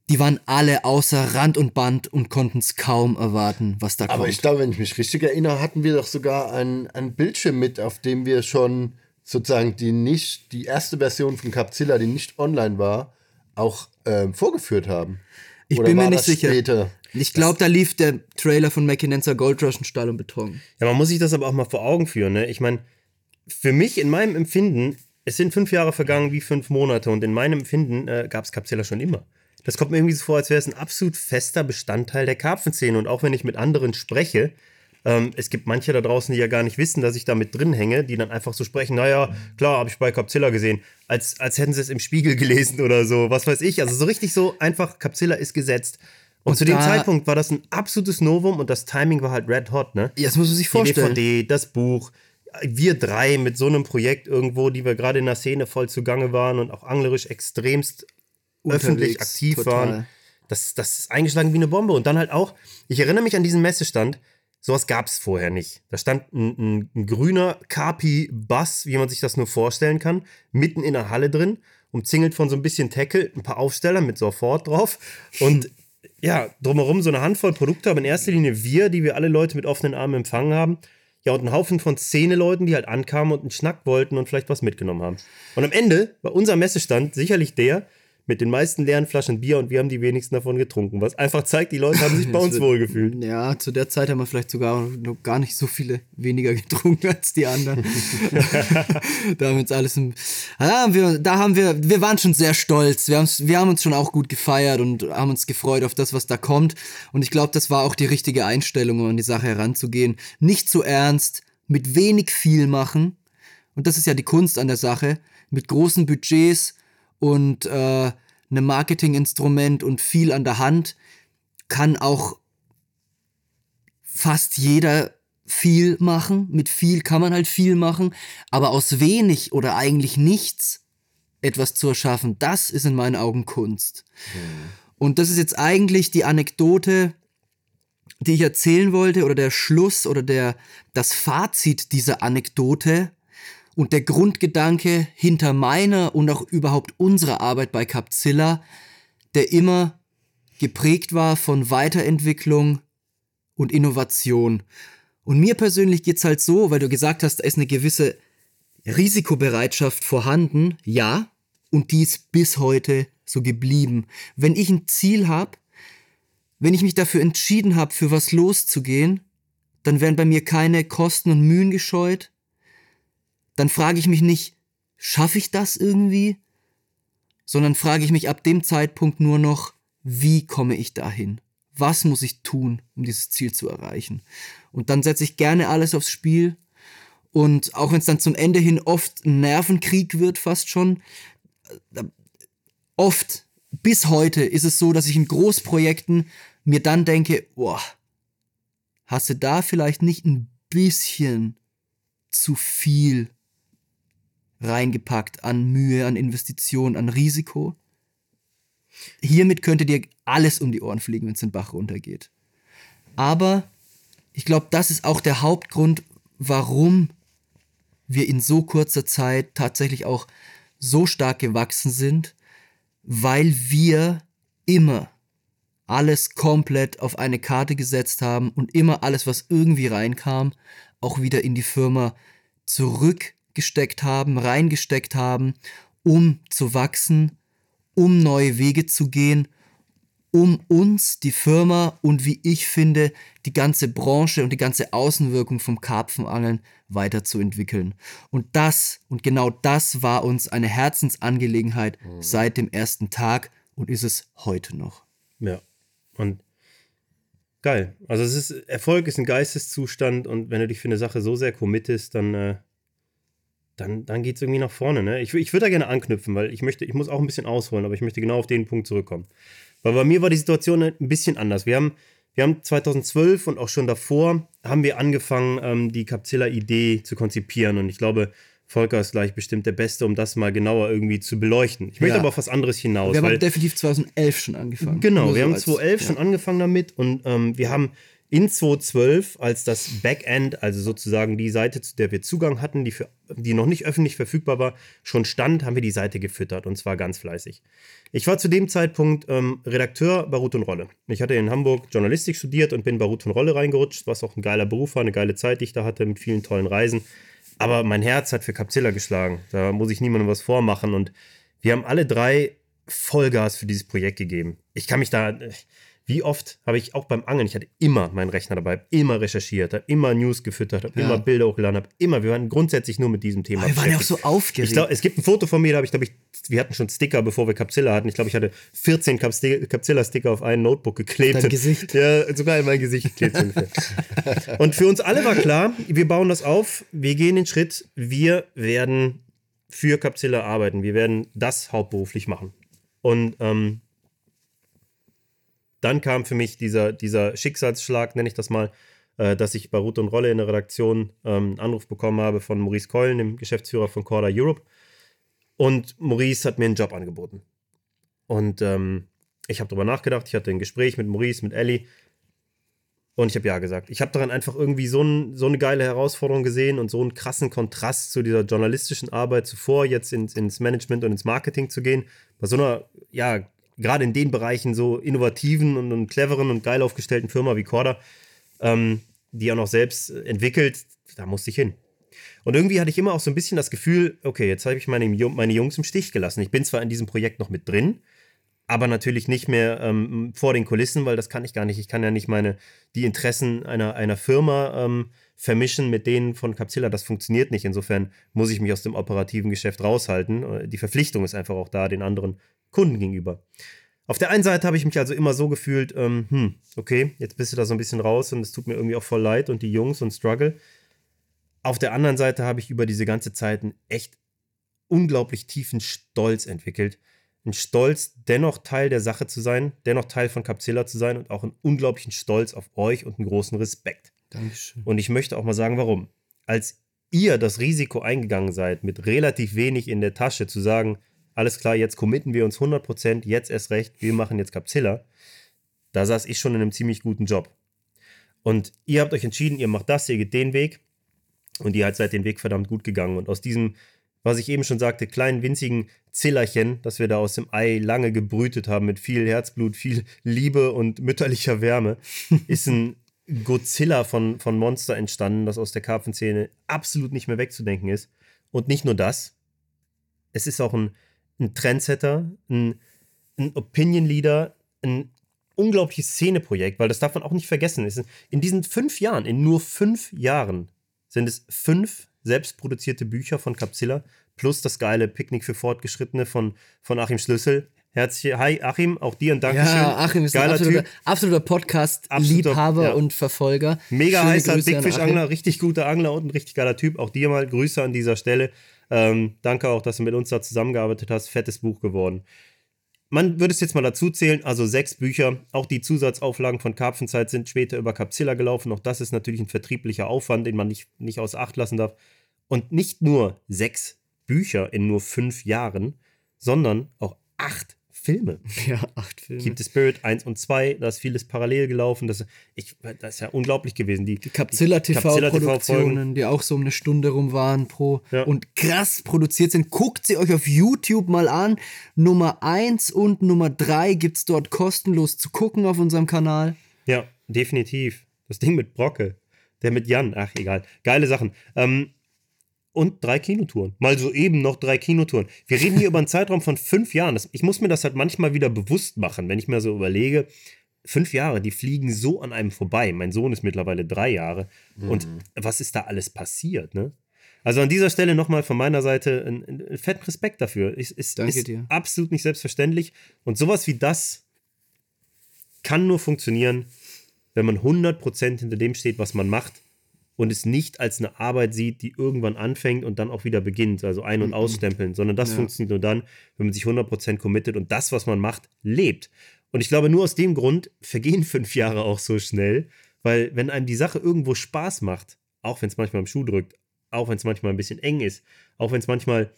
Die waren alle außer Rand und Band und konnten es kaum erwarten, was da Aber kommt. ich glaube, wenn ich mich richtig erinnere, hatten wir doch sogar ein, ein Bildschirm mit, auf dem wir schon sozusagen die nicht, die erste Version von Capzilla, die nicht online war, auch ähm, vorgeführt haben. Ich Oder bin mir nicht sicher. Später? Ich glaube, da lief der Trailer von Mackinenser Gold Rush in Stahl und Beton. Ja, man muss sich das aber auch mal vor Augen führen. Ne? Ich meine, für mich in meinem Empfinden, es sind fünf Jahre vergangen wie fünf Monate und in meinem Empfinden äh, gab es Capzilla schon immer. Das kommt mir irgendwie so vor, als wäre es ein absolut fester Bestandteil der Karpfenszene. Und auch wenn ich mit anderen spreche, ähm, es gibt manche da draußen, die ja gar nicht wissen, dass ich da mit drin hänge, die dann einfach so sprechen, naja, klar, habe ich bei Capzilla gesehen, als, als hätten sie es im Spiegel gelesen oder so, was weiß ich. Also so richtig so einfach, Capzilla ist gesetzt. Und, Und zu dem Zeitpunkt war das ein absolutes Novum und das Timing war halt red hot, ne? Ja, das muss man sich die vorstellen. DVD, das Buch, wir drei mit so einem Projekt irgendwo, die wir gerade in der Szene voll zugange waren und auch anglerisch extremst öffentlich Unterwegs, aktiv total. waren. Das, das ist eingeschlagen wie eine Bombe. Und dann halt auch, ich erinnere mich an diesen Messestand, sowas gab es vorher nicht. Da stand ein, ein, ein grüner Capi-Bass, wie man sich das nur vorstellen kann, mitten in der Halle drin, umzingelt von so ein bisschen Tackle, ein paar Aufsteller mit sofort drauf und ja, drumherum so eine Handvoll Produkte, aber in erster Linie wir, die wir alle Leute mit offenen Armen empfangen haben. ja, und ein Haufen von Szene-Leuten, die halt ankamen und einen Schnack wollten und vielleicht was mitgenommen haben. Und am Ende war unser Messestand sicherlich der, mit den meisten leeren Flaschen Bier und wir haben die wenigsten davon getrunken. Was einfach zeigt, die Leute haben sich bei uns wohlgefühlt. Ja, zu der Zeit haben wir vielleicht sogar noch gar nicht so viele weniger getrunken als die anderen. da haben wir uns alles im, da haben wir, da haben wir, wir waren schon sehr stolz. Wir, wir haben uns schon auch gut gefeiert und haben uns gefreut auf das, was da kommt. Und ich glaube, das war auch die richtige Einstellung, um an die Sache heranzugehen. Nicht zu ernst, mit wenig viel machen. Und das ist ja die Kunst an der Sache. Mit großen Budgets und äh, einem Marketinginstrument und viel an der Hand kann auch fast jeder viel machen. Mit viel kann man halt viel machen, aber aus wenig oder eigentlich nichts etwas zu erschaffen, das ist in meinen Augen Kunst. Mhm. Und das ist jetzt eigentlich die Anekdote, die ich erzählen wollte, oder der Schluss oder der, das Fazit dieser Anekdote, und der Grundgedanke hinter meiner und auch überhaupt unserer Arbeit bei Capzilla, der immer geprägt war von Weiterentwicklung und Innovation. Und mir persönlich geht's halt so, weil du gesagt hast, da ist eine gewisse Risikobereitschaft vorhanden, ja, und die ist bis heute so geblieben. Wenn ich ein Ziel habe, wenn ich mich dafür entschieden habe, für was loszugehen, dann werden bei mir keine Kosten und Mühen gescheut, dann frage ich mich nicht, schaffe ich das irgendwie? Sondern frage ich mich ab dem Zeitpunkt nur noch, wie komme ich dahin? Was muss ich tun, um dieses Ziel zu erreichen? Und dann setze ich gerne alles aufs Spiel. Und auch wenn es dann zum Ende hin oft ein Nervenkrieg wird, fast schon, äh, oft bis heute ist es so, dass ich in Großprojekten mir dann denke, boah, hast du da vielleicht nicht ein bisschen zu viel reingepackt an Mühe, an Investition, an Risiko. Hiermit könnte dir alles um die Ohren fliegen, wenn es den Bach runtergeht. Aber ich glaube, das ist auch der Hauptgrund, warum wir in so kurzer Zeit tatsächlich auch so stark gewachsen sind, weil wir immer alles komplett auf eine Karte gesetzt haben und immer alles, was irgendwie reinkam, auch wieder in die Firma zurück gesteckt haben, reingesteckt haben, um zu wachsen, um neue Wege zu gehen, um uns, die Firma und wie ich finde, die ganze Branche und die ganze Außenwirkung vom Karpfenangeln weiterzuentwickeln. Und das und genau das war uns eine Herzensangelegenheit mhm. seit dem ersten Tag und ist es heute noch. Ja. Und geil. Also es ist Erfolg ist ein Geisteszustand und wenn du dich für eine Sache so sehr committest, dann äh, dann, dann geht es irgendwie nach vorne. Ne? Ich, ich würde da gerne anknüpfen, weil ich möchte, ich muss auch ein bisschen ausholen, aber ich möchte genau auf den Punkt zurückkommen. Weil bei mir war die Situation ein bisschen anders. Wir haben, wir haben 2012 und auch schon davor haben wir angefangen, ähm, die Capzilla-Idee zu konzipieren. Und ich glaube, Volker ist gleich bestimmt der Beste, um das mal genauer irgendwie zu beleuchten. Ich möchte ja. aber auf was anderes hinaus. Wir haben definitiv 2011 schon angefangen. Genau, wir so haben 2011 als, schon ja. angefangen damit und ähm, wir haben in 2012, als das Backend, also sozusagen die Seite, zu der wir Zugang hatten, die, für, die noch nicht öffentlich verfügbar war, schon stand, haben wir die Seite gefüttert und zwar ganz fleißig. Ich war zu dem Zeitpunkt ähm, Redakteur bei Ruth und Rolle. Ich hatte in Hamburg Journalistik studiert und bin bei Ruth und Rolle reingerutscht, was auch ein geiler Beruf war, eine geile Zeit, die ich da hatte mit vielen tollen Reisen. Aber mein Herz hat für Capzilla geschlagen. Da muss ich niemandem was vormachen und wir haben alle drei Vollgas für dieses Projekt gegeben. Ich kann mich da, wie oft habe ich auch beim Angeln, ich hatte immer meinen Rechner dabei, immer recherchiert, habe immer News gefüttert, habe ja. immer Bilder hochgeladen, habe immer, wir waren grundsätzlich nur mit diesem Thema. Aber wir waren ja auch so aufgeregt. Ich glaub, es gibt ein Foto von mir, da habe ich, glaube ich, wir hatten schon Sticker, bevor wir Capzilla hatten. Ich glaube, ich hatte 14 Capzilla-Sticker auf ein Notebook geklebt. Dein Gesicht. Ja, sogar in mein Gesicht geklebt ungefähr. Und für uns alle war klar, wir bauen das auf, wir gehen den Schritt, wir werden für Capzilla arbeiten, wir werden das hauptberuflich machen. Und ähm, dann kam für mich dieser, dieser Schicksalsschlag, nenne ich das mal, äh, dass ich bei Ruth und Rolle in der Redaktion ähm, einen Anruf bekommen habe von Maurice Keulen, dem Geschäftsführer von Corda Europe. Und Maurice hat mir einen Job angeboten. Und ähm, ich habe darüber nachgedacht, ich hatte ein Gespräch mit Maurice, mit Ellie. Und ich habe ja gesagt. Ich habe daran einfach irgendwie so, ein, so, eine geile Herausforderung gesehen und so einen krassen Kontrast zu dieser journalistischen Arbeit zuvor, jetzt ins, ins Management und ins Marketing zu gehen. Bei so einer, ja, gerade in den Bereichen so innovativen und, und cleveren und geil aufgestellten Firma wie Corda, ähm, die auch noch selbst entwickelt, da musste ich hin. Und irgendwie hatte ich immer auch so ein bisschen das Gefühl, okay, jetzt habe ich meine, meine Jungs im Stich gelassen. Ich bin zwar in diesem Projekt noch mit drin, aber natürlich nicht mehr ähm, vor den Kulissen, weil das kann ich gar nicht. Ich kann ja nicht meine, die Interessen einer, einer Firma ähm, vermischen mit denen von Capsilla. Das funktioniert nicht. Insofern muss ich mich aus dem operativen Geschäft raushalten. Äh, die Verpflichtung ist einfach auch da den anderen Kunden gegenüber. Auf der einen Seite habe ich mich also immer so gefühlt, ähm, hm, okay, jetzt bist du da so ein bisschen raus und es tut mir irgendwie auch voll leid und die Jungs und Struggle. Auf der anderen Seite habe ich über diese ganze Zeit einen echt unglaublich tiefen Stolz entwickelt. Ein Stolz, dennoch Teil der Sache zu sein, dennoch Teil von Capsilla zu sein und auch einen unglaublichen Stolz auf euch und einen großen Respekt. Dankeschön. Und ich möchte auch mal sagen, warum. Als ihr das Risiko eingegangen seid, mit relativ wenig in der Tasche zu sagen, alles klar, jetzt committen wir uns 100%, jetzt erst recht, wir machen jetzt Capsilla, da saß ich schon in einem ziemlich guten Job. Und ihr habt euch entschieden, ihr macht das, ihr geht den Weg und ihr seid den Weg verdammt gut gegangen. Und aus diesem, was ich eben schon sagte, kleinen winzigen Zillerchen, das wir da aus dem Ei lange gebrütet haben, mit viel Herzblut, viel Liebe und mütterlicher Wärme, ist ein Godzilla von, von Monster entstanden, das aus der Karpfenszene absolut nicht mehr wegzudenken ist. Und nicht nur das, es ist auch ein ein Trendsetter, ein, ein Opinion Leader, ein unglaubliches Szeneprojekt, weil das darf man auch nicht vergessen. In diesen fünf Jahren, in nur fünf Jahren, sind es fünf selbstproduzierte Bücher von Capsilla plus das geile Picknick für Fortgeschrittene von, von Achim Schlüssel. Herzlich, hi Achim, auch dir ein Dankeschön. Ja, Achim ist Geiler ein absoluter, absoluter Podcast-Liebhaber ja. und Verfolger. Mega Schöne heißer Dickfischangler, richtig guter Angler und ein richtig geiler Typ. Auch dir mal Grüße an dieser Stelle. Ähm, danke auch, dass du mit uns da zusammengearbeitet hast. Fettes Buch geworden. Man würde es jetzt mal dazu zählen, also sechs Bücher. Auch die Zusatzauflagen von Karpfenzeit sind später über Capsilla gelaufen. Auch das ist natürlich ein vertrieblicher Aufwand, den man nicht, nicht außer Acht lassen darf. Und nicht nur sechs Bücher in nur fünf Jahren, sondern auch acht Filme. Ja, acht Filme. Keep the Spirit 1 und 2, da ist vieles parallel gelaufen. Das, ich, das ist ja unglaublich gewesen. Die, die Capzilla TV-Produktionen, die auch so um eine Stunde rum waren pro ja. und krass produziert sind. Guckt sie euch auf YouTube mal an. Nummer 1 und Nummer 3 gibt es dort kostenlos zu gucken auf unserem Kanal. Ja, definitiv. Das Ding mit Brocke. Der mit Jan, ach egal. Geile Sachen. Ähm, und drei Kinotouren. Mal so eben noch drei Kinotouren. Wir reden hier über einen Zeitraum von fünf Jahren. Ich muss mir das halt manchmal wieder bewusst machen, wenn ich mir so überlege, fünf Jahre, die fliegen so an einem vorbei. Mein Sohn ist mittlerweile drei Jahre. Mhm. Und was ist da alles passiert, ne? Also an dieser Stelle nochmal von meiner Seite ein, ein fetten Respekt dafür. Es, es Danke ist dir. absolut nicht selbstverständlich. Und sowas wie das kann nur funktionieren, wenn man 100% hinter dem steht, was man macht und es nicht als eine Arbeit sieht, die irgendwann anfängt und dann auch wieder beginnt, also ein- und mhm. ausstempeln, sondern das ja. funktioniert nur dann, wenn man sich 100% committet und das, was man macht, lebt. Und ich glaube, nur aus dem Grund vergehen fünf Jahre auch so schnell, weil wenn einem die Sache irgendwo Spaß macht, auch wenn es manchmal im Schuh drückt, auch wenn es manchmal ein bisschen eng ist, auch wenn es manchmal,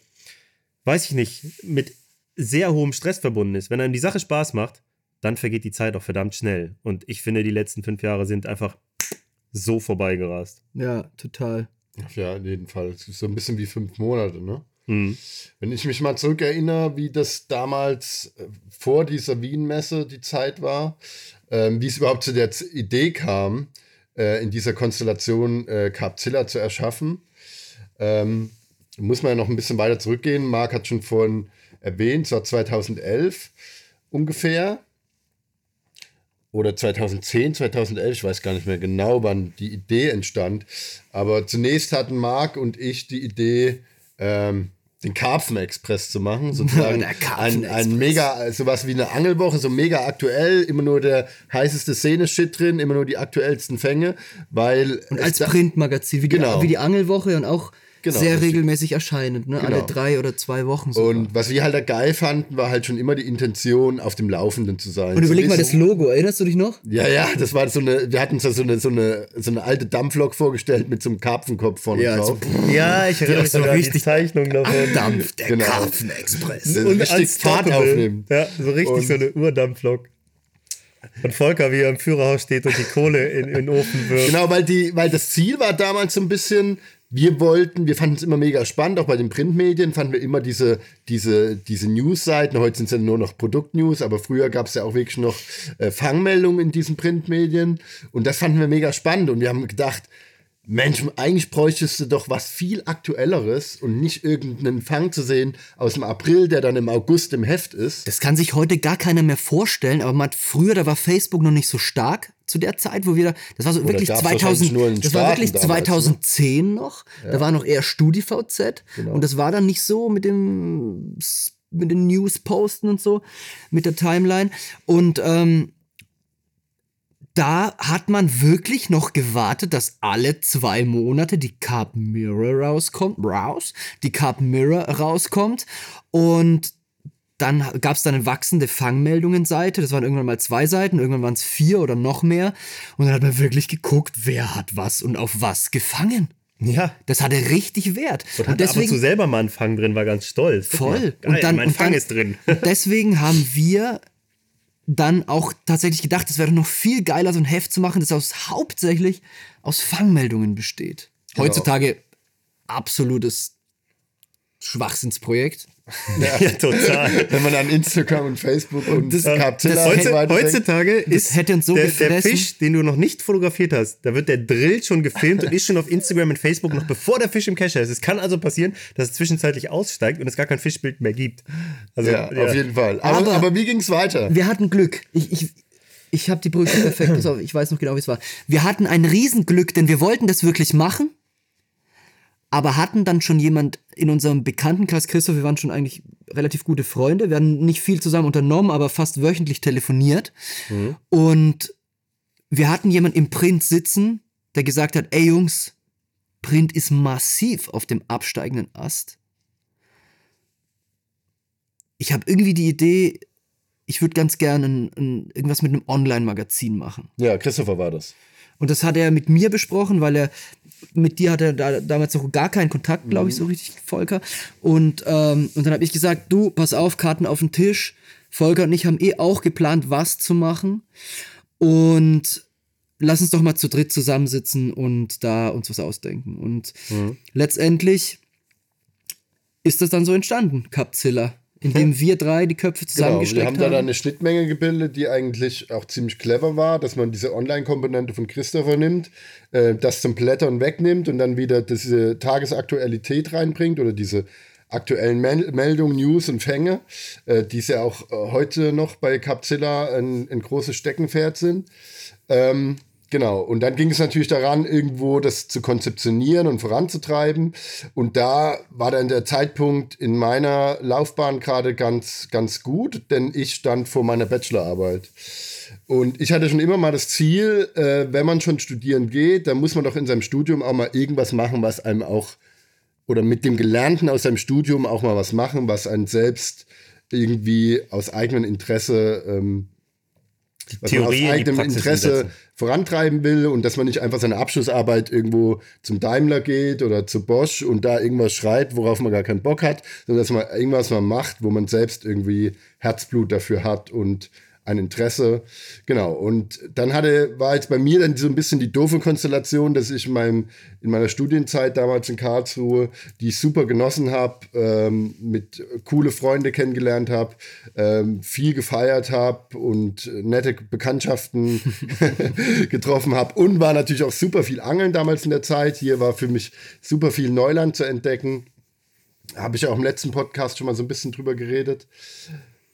weiß ich nicht, mit sehr hohem Stress verbunden ist, wenn einem die Sache Spaß macht, dann vergeht die Zeit auch verdammt schnell. Und ich finde, die letzten fünf Jahre sind einfach so vorbeigerast. Ja, total. Ja, in jedem Fall. Es ist so ein bisschen wie fünf Monate, ne? Mhm. Wenn ich mich mal zurückerinnere, wie das damals äh, vor dieser Wien-Messe die Zeit war, ähm, wie es überhaupt zu der Idee kam, äh, in dieser Konstellation äh, Capzilla zu erschaffen, ähm, muss man ja noch ein bisschen weiter zurückgehen. Marc hat schon vorhin erwähnt, es war 2011 ungefähr oder 2010, 2011, ich weiß gar nicht mehr genau, wann die Idee entstand. Aber zunächst hatten Marc und ich die Idee, ähm, den Karpfen-Express zu machen. Sozusagen ein, ein mega, sowas wie eine Angelwoche, so mega aktuell, immer nur der heißeste Szene-Shit drin, immer nur die aktuellsten Fänge, weil. Und als Printmagazin, wie, genau. die, wie die Angelwoche und auch Genau, sehr regelmäßig erscheinend, ne? Genau. alle drei oder zwei Wochen. Sogar. Und was wir halt da geil fanden, war halt schon immer die Intention, auf dem Laufenden zu sein. Und überleg mal das Logo, erinnerst du dich noch? Ja, ja, das war so eine, wir hatten uns da so eine, so eine, so eine alte Dampflok vorgestellt mit so einem Karpfenkopf vorne ja, drauf. So, ja, ich erinnere mich sogar richtig die Zeichnung davon. Dampf, der genau. Karpfenexpress. Und richtig Fahrt aufnimmt. Ja, so richtig und so eine Urdampflok. Und Volker, wie er im Führerhaus steht und die Kohle in, in den Ofen wirft. Genau, weil, die, weil das Ziel war damals so ein bisschen, wir wollten, wir fanden es immer mega spannend, auch bei den Printmedien fanden wir immer diese, diese, diese News-Seiten. Heute sind es ja nur noch Produktnews, aber früher gab es ja auch wirklich noch äh, Fangmeldungen in diesen Printmedien. Und das fanden wir mega spannend. Und wir haben gedacht, Mensch, eigentlich bräuchtest du doch was viel Aktuelleres und nicht irgendeinen Fang zu sehen aus dem April, der dann im August im Heft ist. Das kann sich heute gar keiner mehr vorstellen, aber man hat früher, da war Facebook noch nicht so stark zu der Zeit, wo wir, das war so wirklich gab's wahrscheinlich 2000, nur in das war wirklich damals, ne? 2010 noch, da war noch eher StudiVZ Genau. und das war dann nicht so mit dem, mit den News-Posten und so, mit der Timeline. Und ähm, da hat man wirklich noch gewartet, dass alle zwei Monate die Carb Mirror rauskommt, raus, die Carb Mirror rauskommt. Und dann gab es dann eine wachsende Fangmeldungen-Seite. Das waren irgendwann mal zwei Seiten, irgendwann waren es vier oder noch mehr. Und dann hat man wirklich geguckt, wer hat was und auf was gefangen. Ja. Das hatte richtig Wert. Und, hat ab und zu selber mal einen Fang drin, war ganz stolz. Voll. Geil, und dann, mein und Fang dann, ist drin. Und deswegen haben wir dann auch tatsächlich gedacht, es wäre doch noch viel geiler, so ein Heft zu machen, das aus hauptsächlich aus Fangmeldungen besteht. Genau. Heutzutage absolutes Schwachsinnsprojekt. ja, total. Wenn man an Instagram und Facebook und das- Capzilla das hätte- weiter denkt. Heutzutage ist hätte uns so der, der gefressen. Fisch, den du noch nicht fotografiert hast, da wird der Drill schon gefilmt und ist schon auf Instagram und Facebook noch bevor der Fisch im Kescher ist. Es kann also passieren, dass es zwischenzeitlich aussteigt und es gar kein Fischbild mehr gibt. Also, Ja, auf jeden Fall. Aber, Aber- aber, wie ging es weiter? Wir hatten Glück. Ich, ich, ich habe die Brüche perfekt. Ich weiß noch genau, wie es war. Wir hatten ein Riesenglück, denn wir wollten das wirklich machen, aber hatten dann schon jemand in unserem Bekanntenkreis, Christoph, wir waren schon eigentlich relativ gute Freunde. Wir haben nicht viel zusammen unternommen, aber fast wöchentlich telefoniert. Und wir hatten jemand im Print sitzen, der gesagt hat, ey Jungs, Print ist massiv auf dem absteigenden Ast. Ich habe irgendwie die Idee, ich würde ganz gerne ein, ein, irgendwas mit einem Online-Magazin machen. Ja, Christopher war das. Und das hat er mit mir besprochen, weil er mit dir hatte er da, damals noch gar keinen Kontakt, glaube ich, so richtig, Volker. Und, ähm, und dann habe ich gesagt, du, pass auf, Karten auf den Tisch. Volker und ich haben eh auch geplant, was zu machen. Und lass uns doch mal zu dritt zusammensitzen und da uns was ausdenken. Und letztendlich ist das dann so entstanden, Capzilla, indem wir drei die Köpfe Genau, zusammengesteckt wir haben da dann eine Schnittmenge gebildet, die eigentlich auch ziemlich clever war, dass man diese Online-Komponente von Christopher nimmt, äh, das zum Blättern wegnimmt und dann wieder diese Tagesaktualität reinbringt oder diese aktuellen Mel Meldungen, News und Fänge, äh, die es ja auch äh, heute noch bei Capzilla ein, ein großes Steckenpferd sind. Ähm, genau, und dann ging es natürlich daran, irgendwo das zu konzeptionieren und voranzutreiben. Und da war dann der Zeitpunkt in meiner Laufbahn gerade ganz, ganz gut, denn ich stand vor meiner Bachelorarbeit. Und ich hatte schon immer mal das Ziel, äh, wenn man schon studieren geht, dann muss man doch in seinem Studium auch mal irgendwas machen, was einem auch, oder mit dem Gelernten aus seinem Studium auch mal was machen, was einen selbst irgendwie aus eigenem Interesse ähm, was man aus Theorie in die eigenem Praxis Interesse umsetzen. vorantreiben will und dass man nicht einfach seine Abschlussarbeit irgendwo zum Daimler geht oder zu Bosch und da irgendwas schreibt, worauf man gar keinen Bock hat, sondern dass man irgendwas mal macht, wo man selbst irgendwie Herzblut dafür hat und ein Interesse. Genau. Und dann hatte, war jetzt bei mir dann so ein bisschen die doofe Konstellation, dass ich in, meinem, in meiner Studienzeit damals in Karlsruhe, die ich super genossen habe, ähm, mit coole Freunde kennengelernt habe, ähm, viel gefeiert habe und nette Bekanntschaften getroffen habe und war natürlich auch super viel Angeln damals in der Zeit. Hier war für mich super viel Neuland zu entdecken. Habe ich ja auch im letzten Podcast schon mal so ein bisschen drüber geredet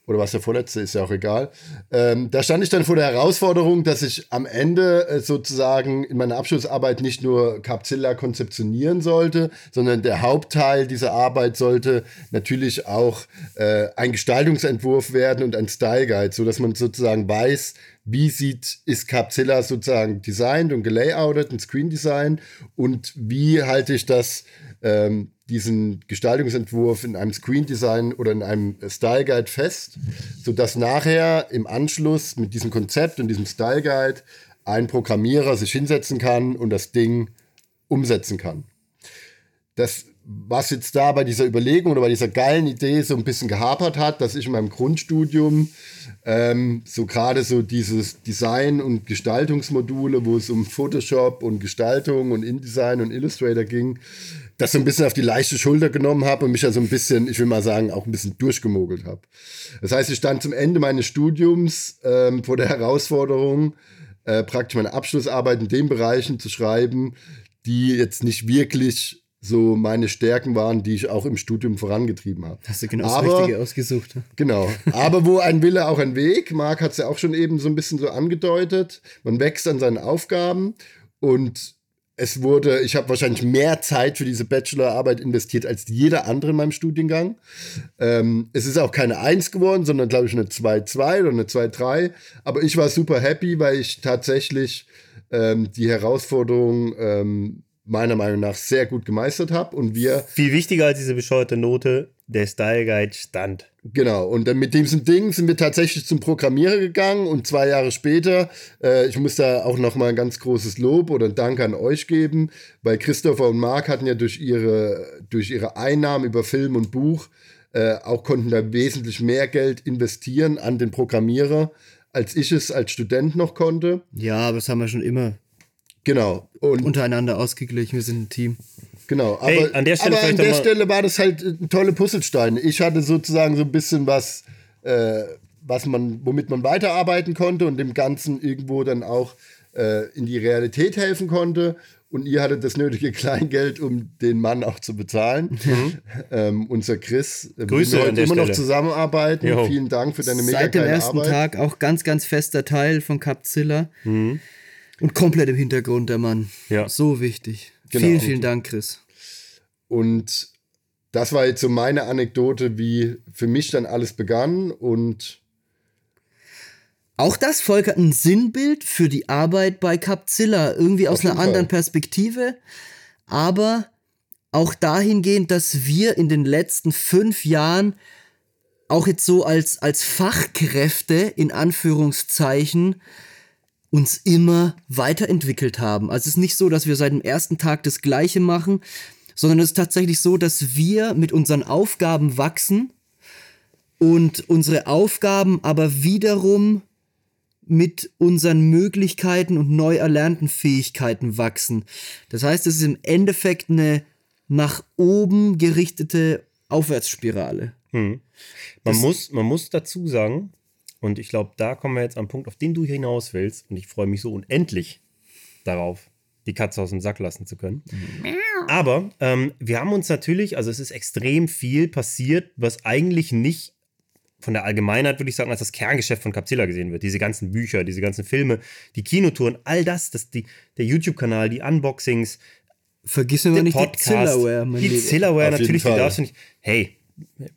oder was der vorletzte ist ja auch egal. Ähm, da stand ich dann vor der Herausforderung, dass ich am Ende äh, sozusagen in meiner Abschlussarbeit nicht nur Capzilla konzeptionieren sollte, sondern der Hauptteil dieser Arbeit sollte natürlich auch äh, ein Gestaltungsentwurf werden und ein Style Guide, sodass man sozusagen weiß, wie sieht, ist Capzilla sozusagen designt und gelayoutet, ein Screen Design und wie halte ich das ähm, diesen Gestaltungsentwurf in einem Screen Design oder in einem Style Guide fest, sodass nachher im Anschluss mit diesem Konzept und diesem Style Guide ein Programmierer sich hinsetzen kann und das Ding umsetzen kann. Das, was jetzt da bei dieser Überlegung oder bei dieser geilen Idee so ein bisschen gehapert hat, dass ich in meinem Grundstudium ähm, so gerade so dieses Design- und Gestaltungsmodule, wo es um Photoshop und Gestaltung und InDesign und Illustrator ging, das so ein bisschen auf die leichte Schulter genommen habe und mich ja so ein bisschen, ich will mal sagen, auch ein bisschen durchgemogelt habe. Das heißt, ich stand zum Ende meines Studiums ähm, vor der Herausforderung, äh, praktisch meine Abschlussarbeit in den Bereichen zu schreiben, die jetzt nicht wirklich so meine Stärken waren, die ich auch im Studium vorangetrieben habe. Hast du genau Aber- das Richtige ausgesucht. ne? Genau. Aber wo ein Wille, auch ein Weg. Marc hat es ja auch schon eben so ein bisschen so angedeutet. Man wächst an seinen Aufgaben und es wurde, ich habe wahrscheinlich mehr Zeit für diese Bachelorarbeit investiert als jeder andere in meinem Studiengang. Ähm, es ist auch keine 1 geworden, sondern glaube ich eine 2-2 oder eine 2-3. Aber ich war super happy, weil ich tatsächlich ähm, die Herausforderung ähm, meiner Meinung nach sehr gut gemeistert habe und wir Viel wichtiger als diese bescheuerte Note, der Style Guide stand. Genau, und dann mit diesem Ding sind wir tatsächlich zum Programmierer gegangen und zwei Jahre später, äh, ich muss da auch nochmal ein ganz großes Lob oder Dank an euch geben, weil Christopher und Marc hatten ja durch ihre, durch ihre Einnahmen über Film und Buch äh, auch konnten da wesentlich mehr Geld investieren an den Programmierer, als ich es als Student noch konnte. Ja, aber das haben wir schon immer Genau, und untereinander ausgeglichen. Wir sind ein Team. Genau, aber, Hey, an der Stelle aber an der noch Stelle war das halt ein tolle Puzzlesteine. Ich hatte sozusagen so ein bisschen was, äh, was man, womit man weiterarbeiten konnte und dem Ganzen irgendwo dann auch äh, in die Realität helfen konnte. Und ihr hattet das nötige Kleingeld, um den Mann auch zu bezahlen. Ähm, unser Chris, äh, Mhm. Grüße wir an heute der immer noch Stelle. zusammenarbeiten. Jo. Vielen Dank für deine mega Seit dem ersten Arbeit. Tag auch ganz, ganz fester Teil von Capzilla. Mhm. Und komplett im Hintergrund der Mann. Ja. So wichtig. Genau. Vielen, vielen Dank, Chris. Und das war jetzt so meine Anekdote, wie für mich dann alles begann. Und Auch das, Volker, ein Sinnbild für die Arbeit bei Capzilla. Irgendwie aus einer anderen Fall. Perspektive. Aber auch dahingehend, dass wir in den letzten fünf Jahren auch jetzt so als, als Fachkräfte in Anführungszeichen uns immer weiterentwickelt haben. Also es ist nicht so, dass wir seit dem ersten Tag das Gleiche machen, sondern es ist tatsächlich so, dass wir mit unseren Aufgaben wachsen und unsere Aufgaben aber wiederum mit unseren Möglichkeiten und neu erlernten Fähigkeiten wachsen. Das heißt, es ist im Endeffekt eine nach oben gerichtete Aufwärtsspirale. Man muss, man muss dazu sagen, und ich glaube, da kommen wir jetzt am Punkt, auf den du hinaus willst, und ich freue mich so unendlich darauf, die Katze aus dem Sack lassen zu können. Aber ähm, wir haben uns natürlich, also es ist extrem viel passiert, was eigentlich nicht von der Allgemeinheit, würde ich sagen, als das Kerngeschäft von Capzilla gesehen wird. Diese ganzen Bücher, diese ganzen Filme, die Kinotouren, all das, das die, der YouTube-Kanal, die Unboxings, Vergiss immer der nicht Podcast, die Zillaware, die. Zillaware natürlich, die darfst du nicht. Hey,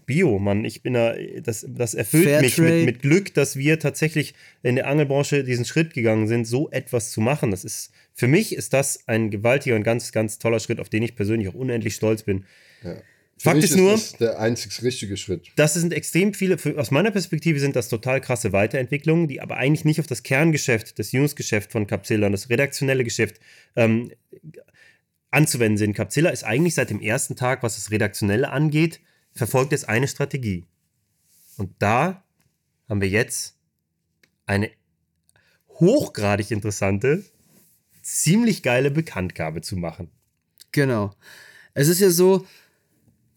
Bio, Mann, ich bin da, das, das erfüllt Fairtrade. mich mit, mit Glück, dass wir tatsächlich in der Angelbranche diesen Schritt gegangen sind, so etwas zu machen. Das ist, für mich ist das ein gewaltiger und ganz, ganz toller Schritt, auf den ich persönlich auch unendlich stolz bin. Für Fakt mich ist nur, das der einzig richtige Schritt. das sind extrem viele, für, aus meiner Perspektive sind das total krasse Weiterentwicklungen, die aber eigentlich nicht auf das Kerngeschäft, das Newsgeschäft von Capzilla und das redaktionelle Geschäft ähm, anzuwenden sind. Capzilla ist eigentlich seit dem ersten Tag, was das Redaktionelle angeht, verfolgt es eine Strategie. Und da haben wir jetzt eine hochgradig interessante, ziemlich geile Bekanntgabe zu machen. Genau. Es ist ja so,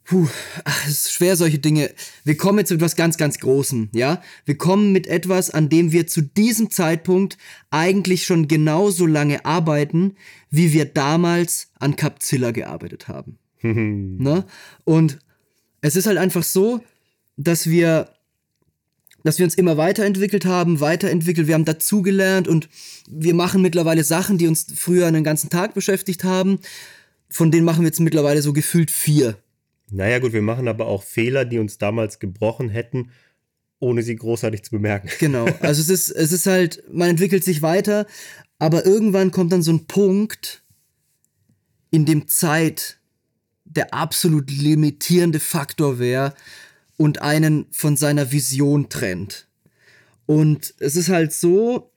puh, ach, es ist schwer, solche Dinge. Wir kommen jetzt mit etwas ganz, ganz Großem, ja? Wir kommen mit etwas, an dem wir zu diesem Zeitpunkt eigentlich schon genauso lange arbeiten, wie wir damals an Capzilla gearbeitet haben. ne? Und es ist halt einfach so, dass wir dass wir uns immer weiterentwickelt haben, weiterentwickelt, wir haben dazugelernt und wir machen mittlerweile Sachen, die uns früher einen ganzen Tag beschäftigt haben. Von denen machen wir jetzt mittlerweile so gefühlt vier. Naja, gut, wir machen aber auch Fehler, die uns damals gebrochen hätten, ohne sie großartig zu bemerken. Genau. Also es ist, es ist halt, man entwickelt sich weiter, aber irgendwann kommt dann so ein Punkt, in dem Zeit der absolut limitierende Faktor wäre und einen von seiner Vision trennt. Und es ist halt so,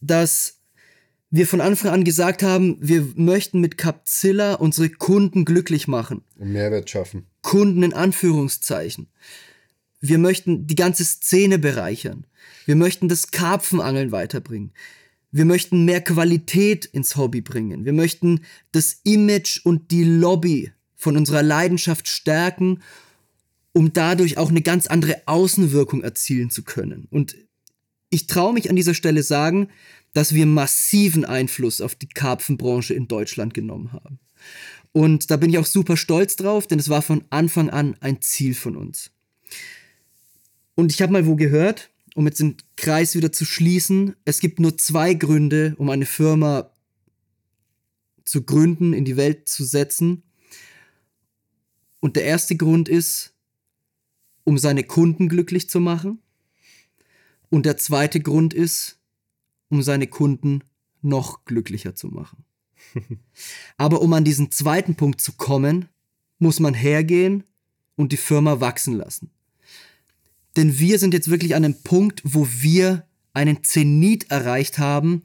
dass wir von Anfang an gesagt haben, wir möchten mit Capzilla unsere Kunden glücklich machen. einen Mehrwert schaffen. Kunden in Anführungszeichen. Wir möchten die ganze Szene bereichern. Wir möchten das Karpfenangeln weiterbringen. Wir möchten mehr Qualität ins Hobby bringen. Wir möchten das Image und die Lobby von unserer Leidenschaft stärken, um dadurch auch eine ganz andere Außenwirkung erzielen zu können. Und ich traue mich an dieser Stelle sagen, dass wir massiven Einfluss auf die Karpfenbranche in Deutschland genommen haben. Und da bin ich auch super stolz drauf, denn es war von Anfang an ein Ziel von uns. Und ich habe mal wo gehört, um jetzt den Kreis wieder zu schließen, es gibt nur zwei Gründe, um eine Firma zu gründen, in die Welt zu setzen. Und der erste Grund ist, um seine Kunden glücklich zu machen. Und der zweite Grund ist, um seine Kunden noch glücklicher zu machen. Aber um an diesen zweiten Punkt zu kommen, muss man hergehen und die Firma wachsen lassen. Denn wir sind jetzt wirklich an einem Punkt, wo wir einen Zenit erreicht haben,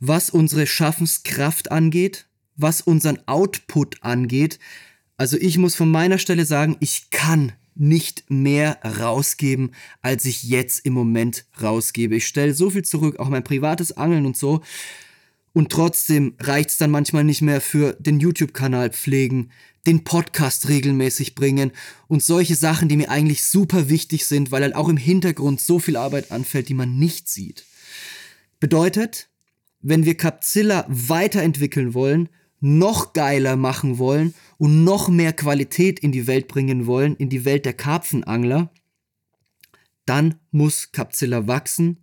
was unsere Schaffenskraft angeht, was unseren Output angeht. Also ich muss von meiner Stelle sagen, ich kann nicht mehr rausgeben, als ich jetzt im Moment rausgebe. Ich stelle so viel zurück, auch mein privates Angeln und so. Und trotzdem reicht es dann manchmal nicht mehr für den YouTube-Kanal pflegen, den Podcast regelmäßig bringen und solche Sachen, die mir eigentlich super wichtig sind, weil halt auch im Hintergrund so viel Arbeit anfällt, die man nicht sieht. Bedeutet, wenn wir Capzilla weiterentwickeln wollen, noch geiler machen wollen und noch mehr Qualität in die Welt bringen wollen, in die Welt der Karpfenangler, dann muss Capzilla wachsen,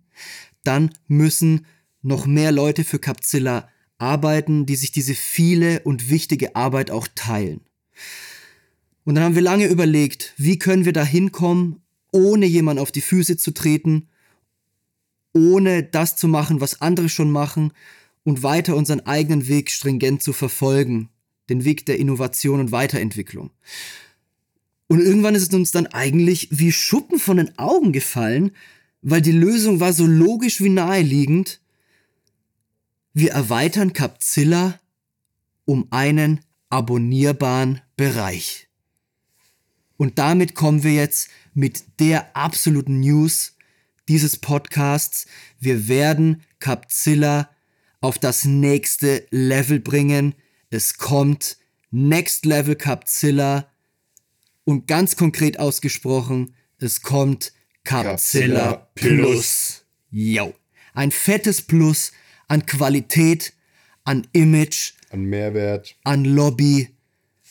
dann müssen noch mehr Leute für Capzilla arbeiten, die sich diese viele und wichtige Arbeit auch teilen. Und dann haben wir lange überlegt, wie können wir da hinkommen, ohne jemand auf die Füße zu treten, ohne das zu machen, was andere schon machen und weiter unseren eigenen Weg stringent zu verfolgen, den Weg der Innovation und Weiterentwicklung. Und irgendwann ist es uns dann eigentlich wie Schuppen von den Augen gefallen, weil die Lösung war so logisch wie naheliegend. Wir erweitern Capzilla um einen abonnierbaren Bereich. Und damit kommen wir jetzt mit der absoluten News dieses Podcasts. Wir werden Capzilla auf das nächste Level bringen. Es kommt Next Level Capzilla und ganz konkret ausgesprochen, es kommt Capzilla Plus. Yo. Ein fettes Plus an Qualität, an Image, an Mehrwert, an Lobby,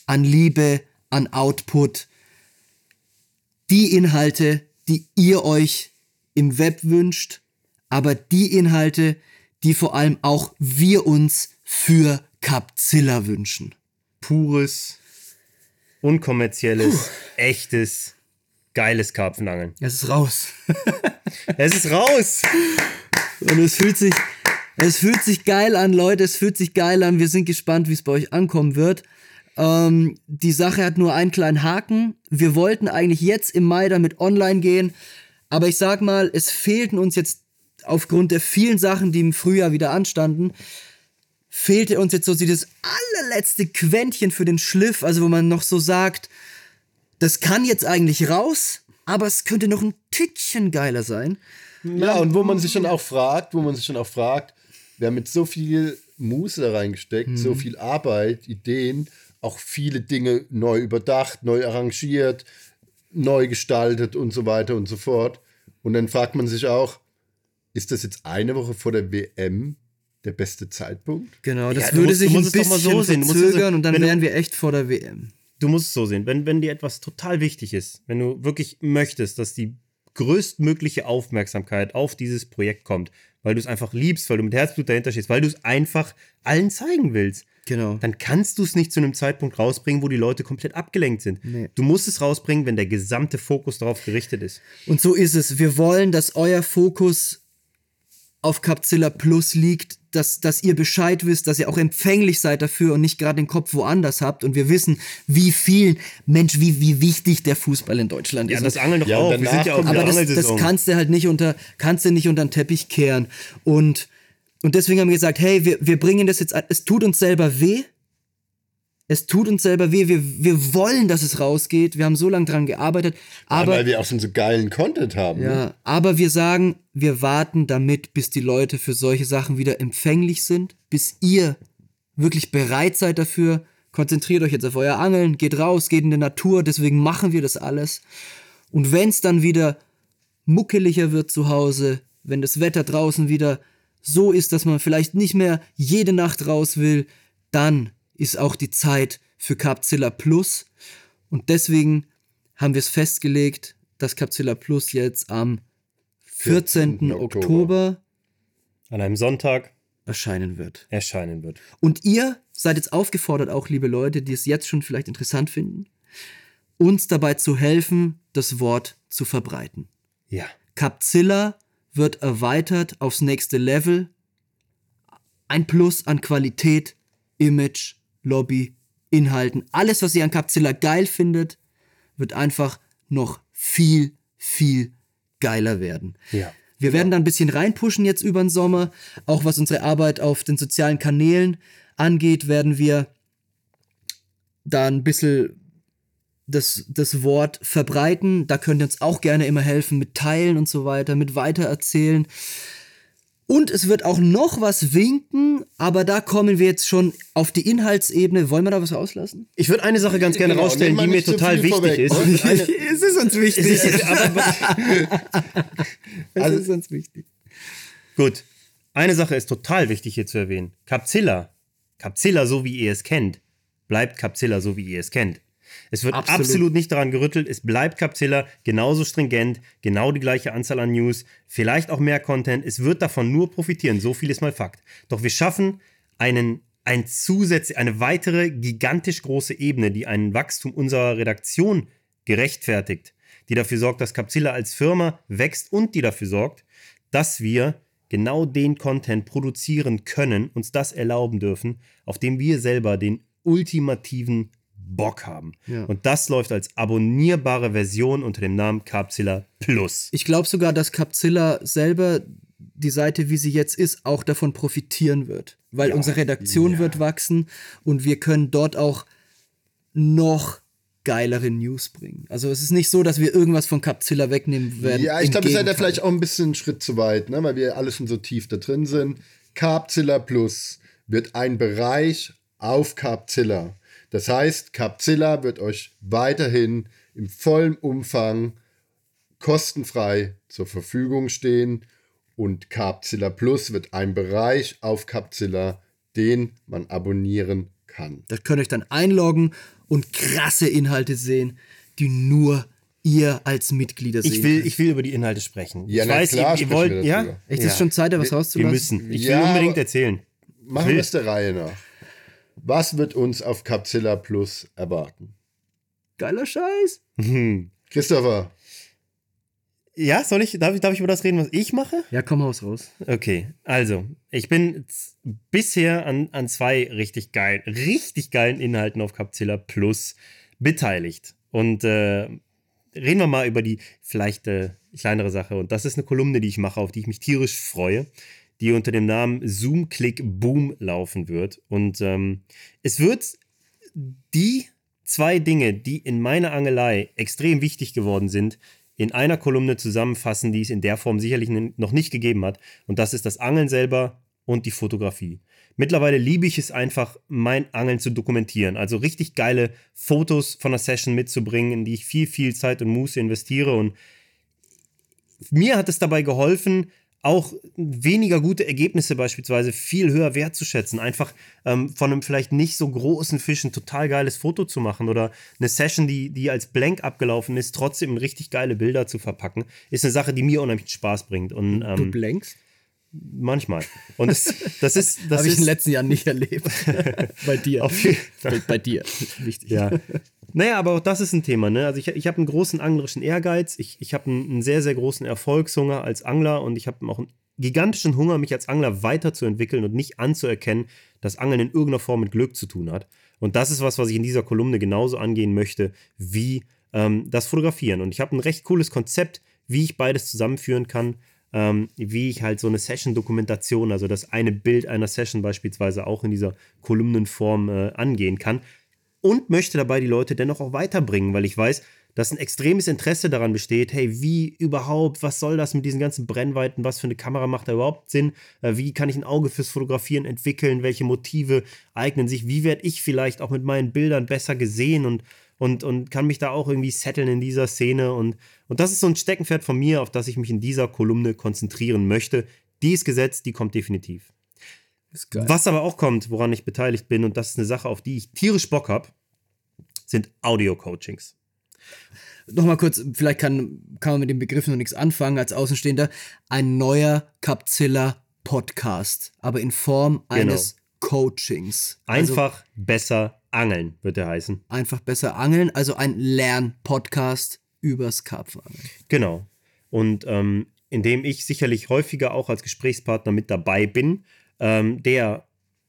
an Liebe, an Output. Die Inhalte, die ihr euch im Web wünscht, aber die Inhalte, die vor allem auch wir uns für Capzilla wünschen. Pures, unkommerzielles, echtes, geiles Karpfenangeln. Es ist raus. es ist raus! Und es fühlt sich, es fühlt sich geil an, Leute. Es fühlt sich geil an. Wir sind gespannt, wie es bei euch ankommen wird. Ähm, die Sache hat nur einen kleinen Haken. Wir wollten eigentlich jetzt im Mai damit online gehen. Aber ich sag mal, es fehlten uns jetzt aufgrund der vielen Sachen, die im Frühjahr wieder anstanden, fehlte uns jetzt so dieses allerletzte Quäntchen für den Schliff, also wo man noch so sagt, das kann jetzt eigentlich raus, aber es könnte noch ein Tickchen geiler sein. Ja, und wo man sich schon auch fragt, wo man sich schon auch fragt, wir haben mit so viel Muße da reingesteckt, mhm. so viel Arbeit, Ideen, auch viele Dinge neu überdacht, neu arrangiert, neu gestaltet und so weiter und so fort. Und dann fragt man sich auch, ist das jetzt eine Woche vor der WM der beste Zeitpunkt? Genau, das ja, würde musst, sich ein bisschen so verzögern und dann wären wir echt vor der WM. Du musst es so sehen, wenn, wenn dir etwas total wichtig ist, wenn du wirklich möchtest, dass die größtmögliche Aufmerksamkeit auf dieses Projekt kommt, weil du es einfach liebst, weil du mit Herzblut dahinter stehst, weil du es einfach allen zeigen willst. Genau. Dann kannst du es nicht zu einem Zeitpunkt rausbringen, wo die Leute komplett abgelenkt sind. Nee. Du musst es rausbringen, wenn der gesamte Fokus darauf gerichtet ist. Und so ist es. Wir wollen, dass euer Fokus auf Capzilla Plus liegt, dass, dass ihr Bescheid wisst, dass ihr auch empfänglich seid dafür und nicht gerade den Kopf woanders habt. Und wir wissen, wie viel, Mensch, wie, wie wichtig der Fußball in Deutschland ist. Ja, das Angeln doch ja, auch. Wir sind ja auch aber das, das kannst du halt nicht unter, kannst du nicht unter den Teppich kehren. Und, und deswegen haben wir gesagt, hey, wir, wir bringen das jetzt, es tut uns selber weh, es tut uns selber weh. Wir, wir wollen, dass es rausgeht. Wir haben so lange dran gearbeitet. Aber, ja, weil wir auch schon so geilen Content haben. Ja, ne? aber wir sagen, wir warten damit, bis die Leute für solche Sachen wieder empfänglich sind, bis ihr wirklich bereit seid dafür. Konzentriert euch jetzt auf euer Angeln, geht raus, geht in die Natur. Deswegen machen wir das alles. Und wenn es dann wieder muckeliger wird zu Hause, wenn das Wetter draußen wieder so ist, dass man vielleicht nicht mehr jede Nacht raus will, dann ist auch die Zeit für Capzilla Plus. Und deswegen haben wir es festgelegt, dass Capzilla Plus jetzt am 14. 14. Oktober. An einem Sonntag erscheinen wird. erscheinen wird. Und ihr seid jetzt aufgefordert, auch liebe Leute, die es jetzt schon vielleicht interessant finden, uns dabei zu helfen, das Wort zu verbreiten. Ja. Capzilla wird erweitert aufs nächste Level. Ein Plus an Qualität, Image, Lobby, Inhalten. Alles, was ihr an Capzilla geil findet, wird einfach noch viel, viel geiler werden. Ja. Wir werden da ein bisschen reinpushen jetzt über den Sommer. Auch was unsere Arbeit auf den sozialen Kanälen angeht, werden wir da ein bisschen das, das Wort verbreiten. Da könnt ihr uns auch gerne immer helfen mit Teilen und so weiter, mit Weitererzählen. Und es wird auch noch was winken, aber da kommen wir jetzt schon auf die Inhaltsebene. Wollen wir da was rauslassen? Ich würde eine Sache ganz gerne Genau, rausstellen, die mir total wichtig vorweg. ist. Es ist uns wichtig. Es ist- Also- ist uns wichtig. Gut. Eine Sache ist total wichtig hier zu erwähnen. Capzilla, Capzilla so wie ihr es kennt, bleibt Capzilla so wie ihr es kennt. Es wird absolut, Absolut. nicht daran gerüttelt, es bleibt Capzilla genauso stringent, genau die gleiche Anzahl an News, vielleicht auch mehr Content. Es wird davon nur profitieren, so viel ist mal Fakt. Doch wir schaffen einen, ein zusätzlich, eine weitere gigantisch große Ebene, die ein Wachstum unserer Redaktion gerechtfertigt, die dafür sorgt, dass Capzilla als Firma wächst und die dafür sorgt, dass wir genau den Content produzieren können, uns das erlauben dürfen, auf dem wir selber den ultimativen Bock haben. Ja. Und das läuft als abonnierbare Version unter dem Namen Capzilla Plus. Ich glaube sogar, dass Capzilla selber die Seite, wie sie jetzt ist, auch davon profitieren wird. Weil unsere Redaktion wird wachsen und wir können dort auch noch geilere News bringen. Also es ist nicht so, dass wir irgendwas von Capzilla wegnehmen werden. Ja, ich glaube, ihr seid ja Gegenteil. vielleicht auch ein bisschen einen Schritt zu weit, ne? weil wir alle schon so tief da drin sind. Carpzilla Plus wird ein Bereich auf Carpzilla. Das heißt, Carpzilla wird euch weiterhin im vollen Umfang kostenfrei zur Verfügung stehen und Carpzilla Plus wird ein Bereich auf Carpzilla, den man abonnieren kann. Da könnt ihr euch dann einloggen und krasse Inhalte sehen, die nur ihr als Mitglieder sehen Ich will, ich will über die Inhalte sprechen. Ja, ich na weiß, klar ihr, ihr wollt, wir ja. Echt, ja. ist schon Zeit, da was wir rauszulassen? müssen. Ich will Ja, unbedingt erzählen. Machen wir es der Reihe nach. Was wird uns auf Capzilla Plus erwarten? Geiler Scheiß. Christopher, Ja, soll ich, darf ich, darf ich über das reden, was ich mache? Ja, komm raus, raus. Okay, also, ich bin bisher an, an zwei richtig geilen, richtig geilen Inhalten auf Capzilla Plus beteiligt. Und äh, reden wir mal über die vielleicht äh, kleinere Sache. Und das ist eine Kolumne, die ich mache, auf die ich mich tierisch freue, die unter dem Namen Zoom Click Boom laufen wird. Und ähm, es wird die zwei Dinge, die in meiner Angelei extrem wichtig geworden sind, in einer Kolumne zusammenfassen, die es in der Form sicherlich noch nicht gegeben hat. Und das ist das Angeln selber und die Fotografie. Mittlerweile liebe ich es einfach, mein Angeln zu dokumentieren. Also richtig geile Fotos von einer Session mitzubringen, in die ich viel, viel Zeit und Muße investiere. Und mir hat es dabei geholfen, auch weniger gute Ergebnisse beispielsweise viel höher wertzuschätzen. Einfach ähm, von einem vielleicht nicht so großen Fisch ein total geiles Foto zu machen oder eine Session, die, die als blank abgelaufen ist, trotzdem in richtig geile Bilder zu verpacken, ist eine Sache, die mir unheimlich Spaß bringt. Und Du ähm, blankst? manchmal. Und das, das ist. Das Habe ich in den letzten Jahren nicht erlebt. bei dir. Auf bei, bei dir. Wichtig. Ja. Naja, aber auch das ist ein Thema. Ne? Also ich, ich habe einen großen anglerischen Ehrgeiz, ich, ich habe einen, einen sehr, sehr großen Erfolgshunger als Angler und ich habe auch einen gigantischen Hunger, mich als Angler weiterzuentwickeln und nicht anzuerkennen, dass Angeln in irgendeiner Form mit Glück zu tun hat. Und das ist was, was ich in dieser Kolumne genauso angehen möchte wie ähm, das Fotografieren. Und ich habe ein recht cooles Konzept, wie ich beides zusammenführen kann, ähm, wie ich halt so eine Session-Dokumentation, also das eine Bild einer Session beispielsweise auch in dieser Kolumnenform äh, angehen kann und möchte dabei die Leute dennoch auch weiterbringen, weil ich weiß, dass ein extremes Interesse daran besteht, hey, wie überhaupt, was soll das mit diesen ganzen Brennweiten, was für eine Kamera macht da überhaupt Sinn, äh, wie kann ich ein Auge fürs Fotografieren entwickeln, welche Motive eignen sich, wie werde ich vielleicht auch mit meinen Bildern besser gesehen und, und, und kann mich da auch irgendwie setteln in dieser Szene. Und, und das ist so ein Steckenpferd von mir, auf das ich mich in dieser Kolumne konzentrieren möchte. Die ist gesetzt, die kommt definitiv. Was aber auch kommt, woran ich beteiligt bin, und das ist eine Sache, auf die ich tierisch Bock habe, sind Audio-Coachings. Nochmal kurz, vielleicht kann, kann man mit dem Begriff noch nichts anfangen als Außenstehender. Ein neuer Capzilla-Podcast, aber in Form eines Coachings. Also Einfach besser angeln, wird er heißen. Einfach besser angeln, also ein Lern-Podcast übers Karpfenangeln. Genau. Und ähm, in dem ich sicherlich häufiger auch als Gesprächspartner mit dabei bin, ähm, der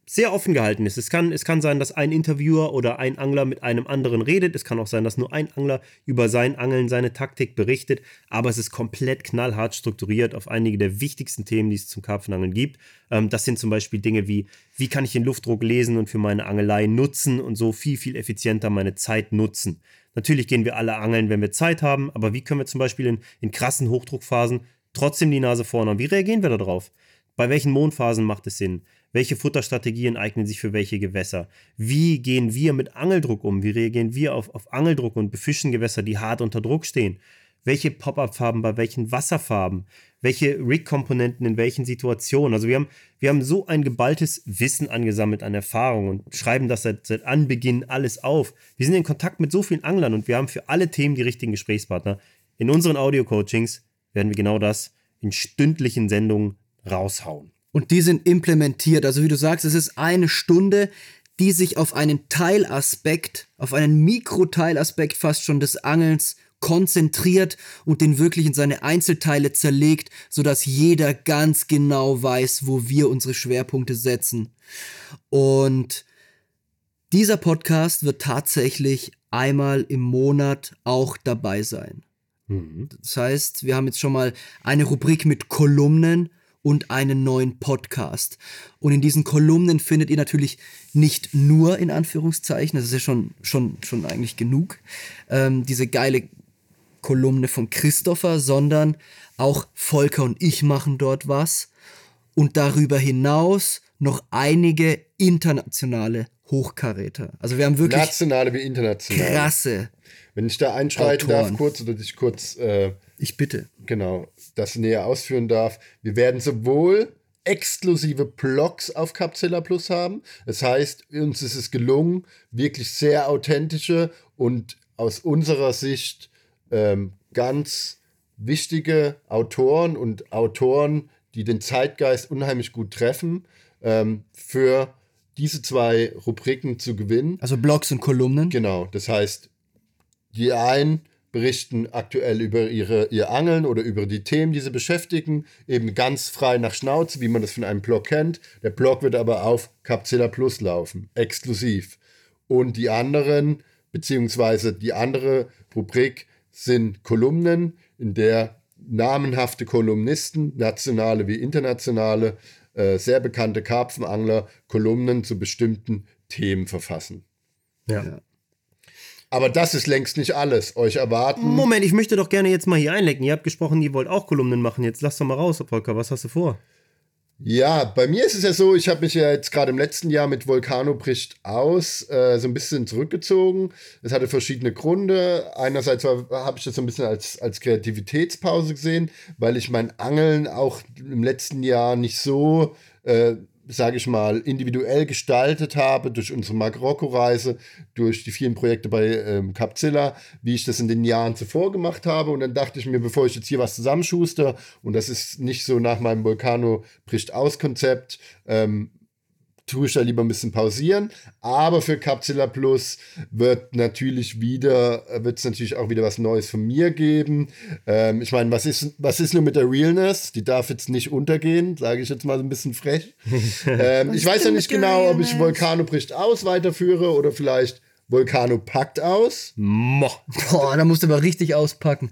sehr offen gehalten ist. Es kann, es kann sein, dass ein Interviewer oder ein Angler mit einem anderen redet. Es kann auch sein, dass nur ein Angler über sein Angeln, seine Taktik berichtet. Aber es ist komplett knallhart strukturiert auf einige der wichtigsten Themen, die es zum Karpfenangeln gibt. Ähm, das sind zum Beispiel Dinge wie, wie kann ich den Luftdruck lesen und für meine Angelei nutzen und so viel, viel effizienter meine Zeit nutzen. Natürlich gehen wir alle angeln, wenn wir Zeit haben, aber wie können wir zum Beispiel in, in krassen Hochdruckphasen trotzdem die Nase vorne haben? Wie reagieren wir darauf? Bei welchen Mondphasen macht es Sinn? Welche Futterstrategien eignen sich für welche Gewässer? Wie gehen wir mit Angeldruck um? Wie reagieren wir auf, auf Angeldruck und befischen Gewässer, die hart unter Druck stehen? Welche Pop-up-Farben bei welchen Wasserfarben? Welche Rig-Komponenten in welchen Situationen? Also wir haben, wir haben so ein geballtes Wissen angesammelt an Erfahrung und schreiben das seit, seit Anbeginn alles auf. Wir sind in Kontakt mit so vielen Anglern und wir haben für alle Themen die richtigen Gesprächspartner. In unseren Audio-Coachings werden wir genau das in stündlichen Sendungen raushauen. Und die sind implementiert. Also wie du sagst, es ist eine Stunde, die sich auf einen Teilaspekt, auf einen Mikroteilaspekt fast schon des Angelns konzentriert und den wirklich in seine Einzelteile zerlegt, sodass jeder ganz genau weiß, wo wir unsere Schwerpunkte setzen. Und dieser Podcast wird tatsächlich einmal im Monat auch dabei sein. Mhm. Das heißt, wir haben jetzt schon mal eine Rubrik mit Kolumnen und einen neuen Podcast. Und in diesen Kolumnen findet ihr natürlich nicht nur in Anführungszeichen, das ist ja schon, schon, schon eigentlich genug, ähm, diese geile Kolumne von Christopher, sondern auch Volker und ich machen dort was. Und darüber hinaus noch einige internationale Hochkaräter. Also wir haben wirklich nationale wie internationale krasse. Wenn ich da einschreiten Autoren. darf, kurz oder dich kurz äh, ich bitte. Genau, das näher ausführen darf. Wir werden sowohl exklusive Blogs auf Capzilla Plus haben. Das heißt, uns ist es gelungen, wirklich sehr authentische und aus unserer Sicht ähm, ganz wichtige Autoren und Autoren, die den Zeitgeist unheimlich gut treffen, ähm, für diese zwei Rubriken zu gewinnen. Also Blogs und Kolumnen. Genau, das heißt, die einen berichten aktuell über ihre, ihr Angeln oder über die Themen, die sie beschäftigen, eben ganz frei nach Schnauze, wie man das von einem Blog kennt. Der Blog wird aber auf Capzilla Plus laufen, exklusiv. Und die anderen, beziehungsweise die andere Rubrik sind Kolumnen, in der namenhafte Kolumnisten, nationale wie internationale, äh, sehr bekannte Karpfenangler Kolumnen zu bestimmten Themen verfassen. ja. ja. Aber das ist längst nicht alles. Euch erwarten. Moment, ich möchte doch gerne jetzt mal hier einlecken. Ihr habt gesprochen, ihr wollt auch Kolumnen machen. Jetzt lass doch mal raus, Volker. Was hast du vor? Ja, bei mir ist es ja so, ich habe mich ja jetzt gerade im letzten Jahr mit Volcano bricht aus äh, so ein bisschen zurückgezogen. Es hatte verschiedene Gründe. Einerseits habe ich das so ein bisschen als, als Kreativitätspause gesehen, weil ich mein Angeln auch im letzten Jahr nicht so äh, sage ich mal, individuell gestaltet habe durch unsere Marokko-Reise, durch die vielen Projekte bei ähm, Capzilla, wie ich das in den Jahren zuvor gemacht habe. Und dann dachte ich mir, bevor ich jetzt hier was zusammenschuster, und das ist nicht so nach meinem Volcano bricht aus Konzept, ähm, tue ich da lieber ein bisschen pausieren. Aber für Capsula Plus wird natürlich wieder, wird es natürlich auch wieder was Neues von mir geben. Ähm, ich meine, was ist, was ist nur mit der Realness? Die darf jetzt nicht untergehen, sage ich jetzt mal so ein bisschen frech. ähm, ich weiß ja nicht genau, ob ich Volcano bricht aus weiterführe oder vielleicht Volcano packt aus. Boah, da musst du aber richtig auspacken.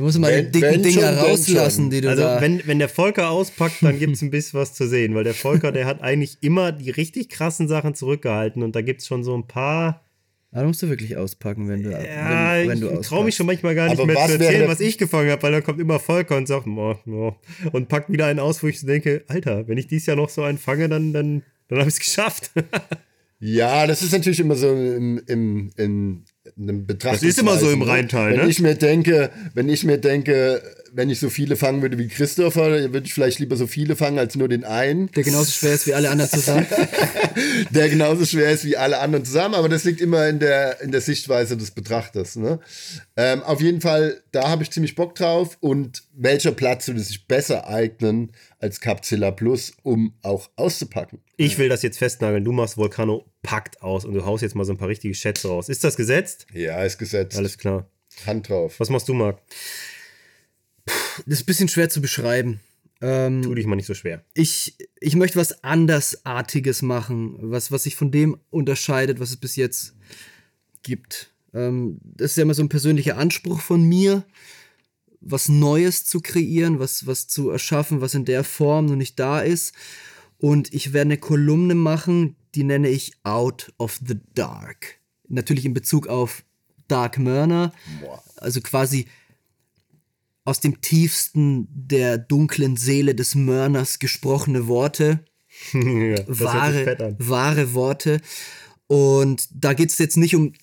Du musst mal wenn, die dicken Dinger schon, rauslassen, die du also, da. Wenn, wenn der Volker auspackt, dann gibt es ein bisschen was zu sehen, weil der Volker, der hat eigentlich immer die richtig krassen Sachen zurückgehalten und da gibt es schon so ein paar. Da musst du wirklich auspacken, wenn du, ja, wenn, wenn du ich traue mich schon manchmal gar nicht Aber mehr zu erzählen, was ich gefangen habe, weil dann kommt immer Volker und sagt, oh, oh, und packt wieder einen aus, wo ich denke, Alter, wenn ich dies Jahr noch so einen fange, dann, dann, dann habe ich es geschafft. ja, das ist natürlich immer so im, im, im eine Das ist immer so im Rheintal, wenn ne? Ich mir denke, wenn ich mir denke, wenn ich so viele fangen würde wie Christopher, dann würde ich vielleicht lieber so viele fangen als nur den einen, Der genauso schwer ist wie alle anderen zusammen. der genauso schwer ist wie alle anderen zusammen. Aber das liegt immer in der, in der Sichtweise des Betrachters. Ne? Ähm, auf jeden Fall, da habe ich ziemlich Bock drauf. Und welcher Platz würde sich besser eignen als Capzilla Plus, um auch auszupacken? Ich will das jetzt festnageln. Du machst Volcano packt aus und du haust jetzt mal so ein paar richtige Schätze raus. Ist das gesetzt? Ja, ist gesetzt. Alles klar. Hand drauf. Was machst du, Marc? Das ist ein bisschen schwer zu beschreiben. Ähm, Tu dich mal nicht so schwer. ich, ich möchte was andersartiges machen, was, was sich von dem unterscheidet, was es bis jetzt gibt. Ähm, das ist ja immer so ein persönlicher Anspruch von mir, was Neues zu kreieren, was, was zu erschaffen, was in der Form noch nicht da ist. Und ich werde eine Kolumne machen, die nenne ich Out of the Dark. Natürlich in Bezug auf Dark Murner. Also quasi aus dem tiefsten der dunklen Seele des Mörners gesprochene Worte, ja, wahre, wahre Worte. Und da geht es jetzt nicht um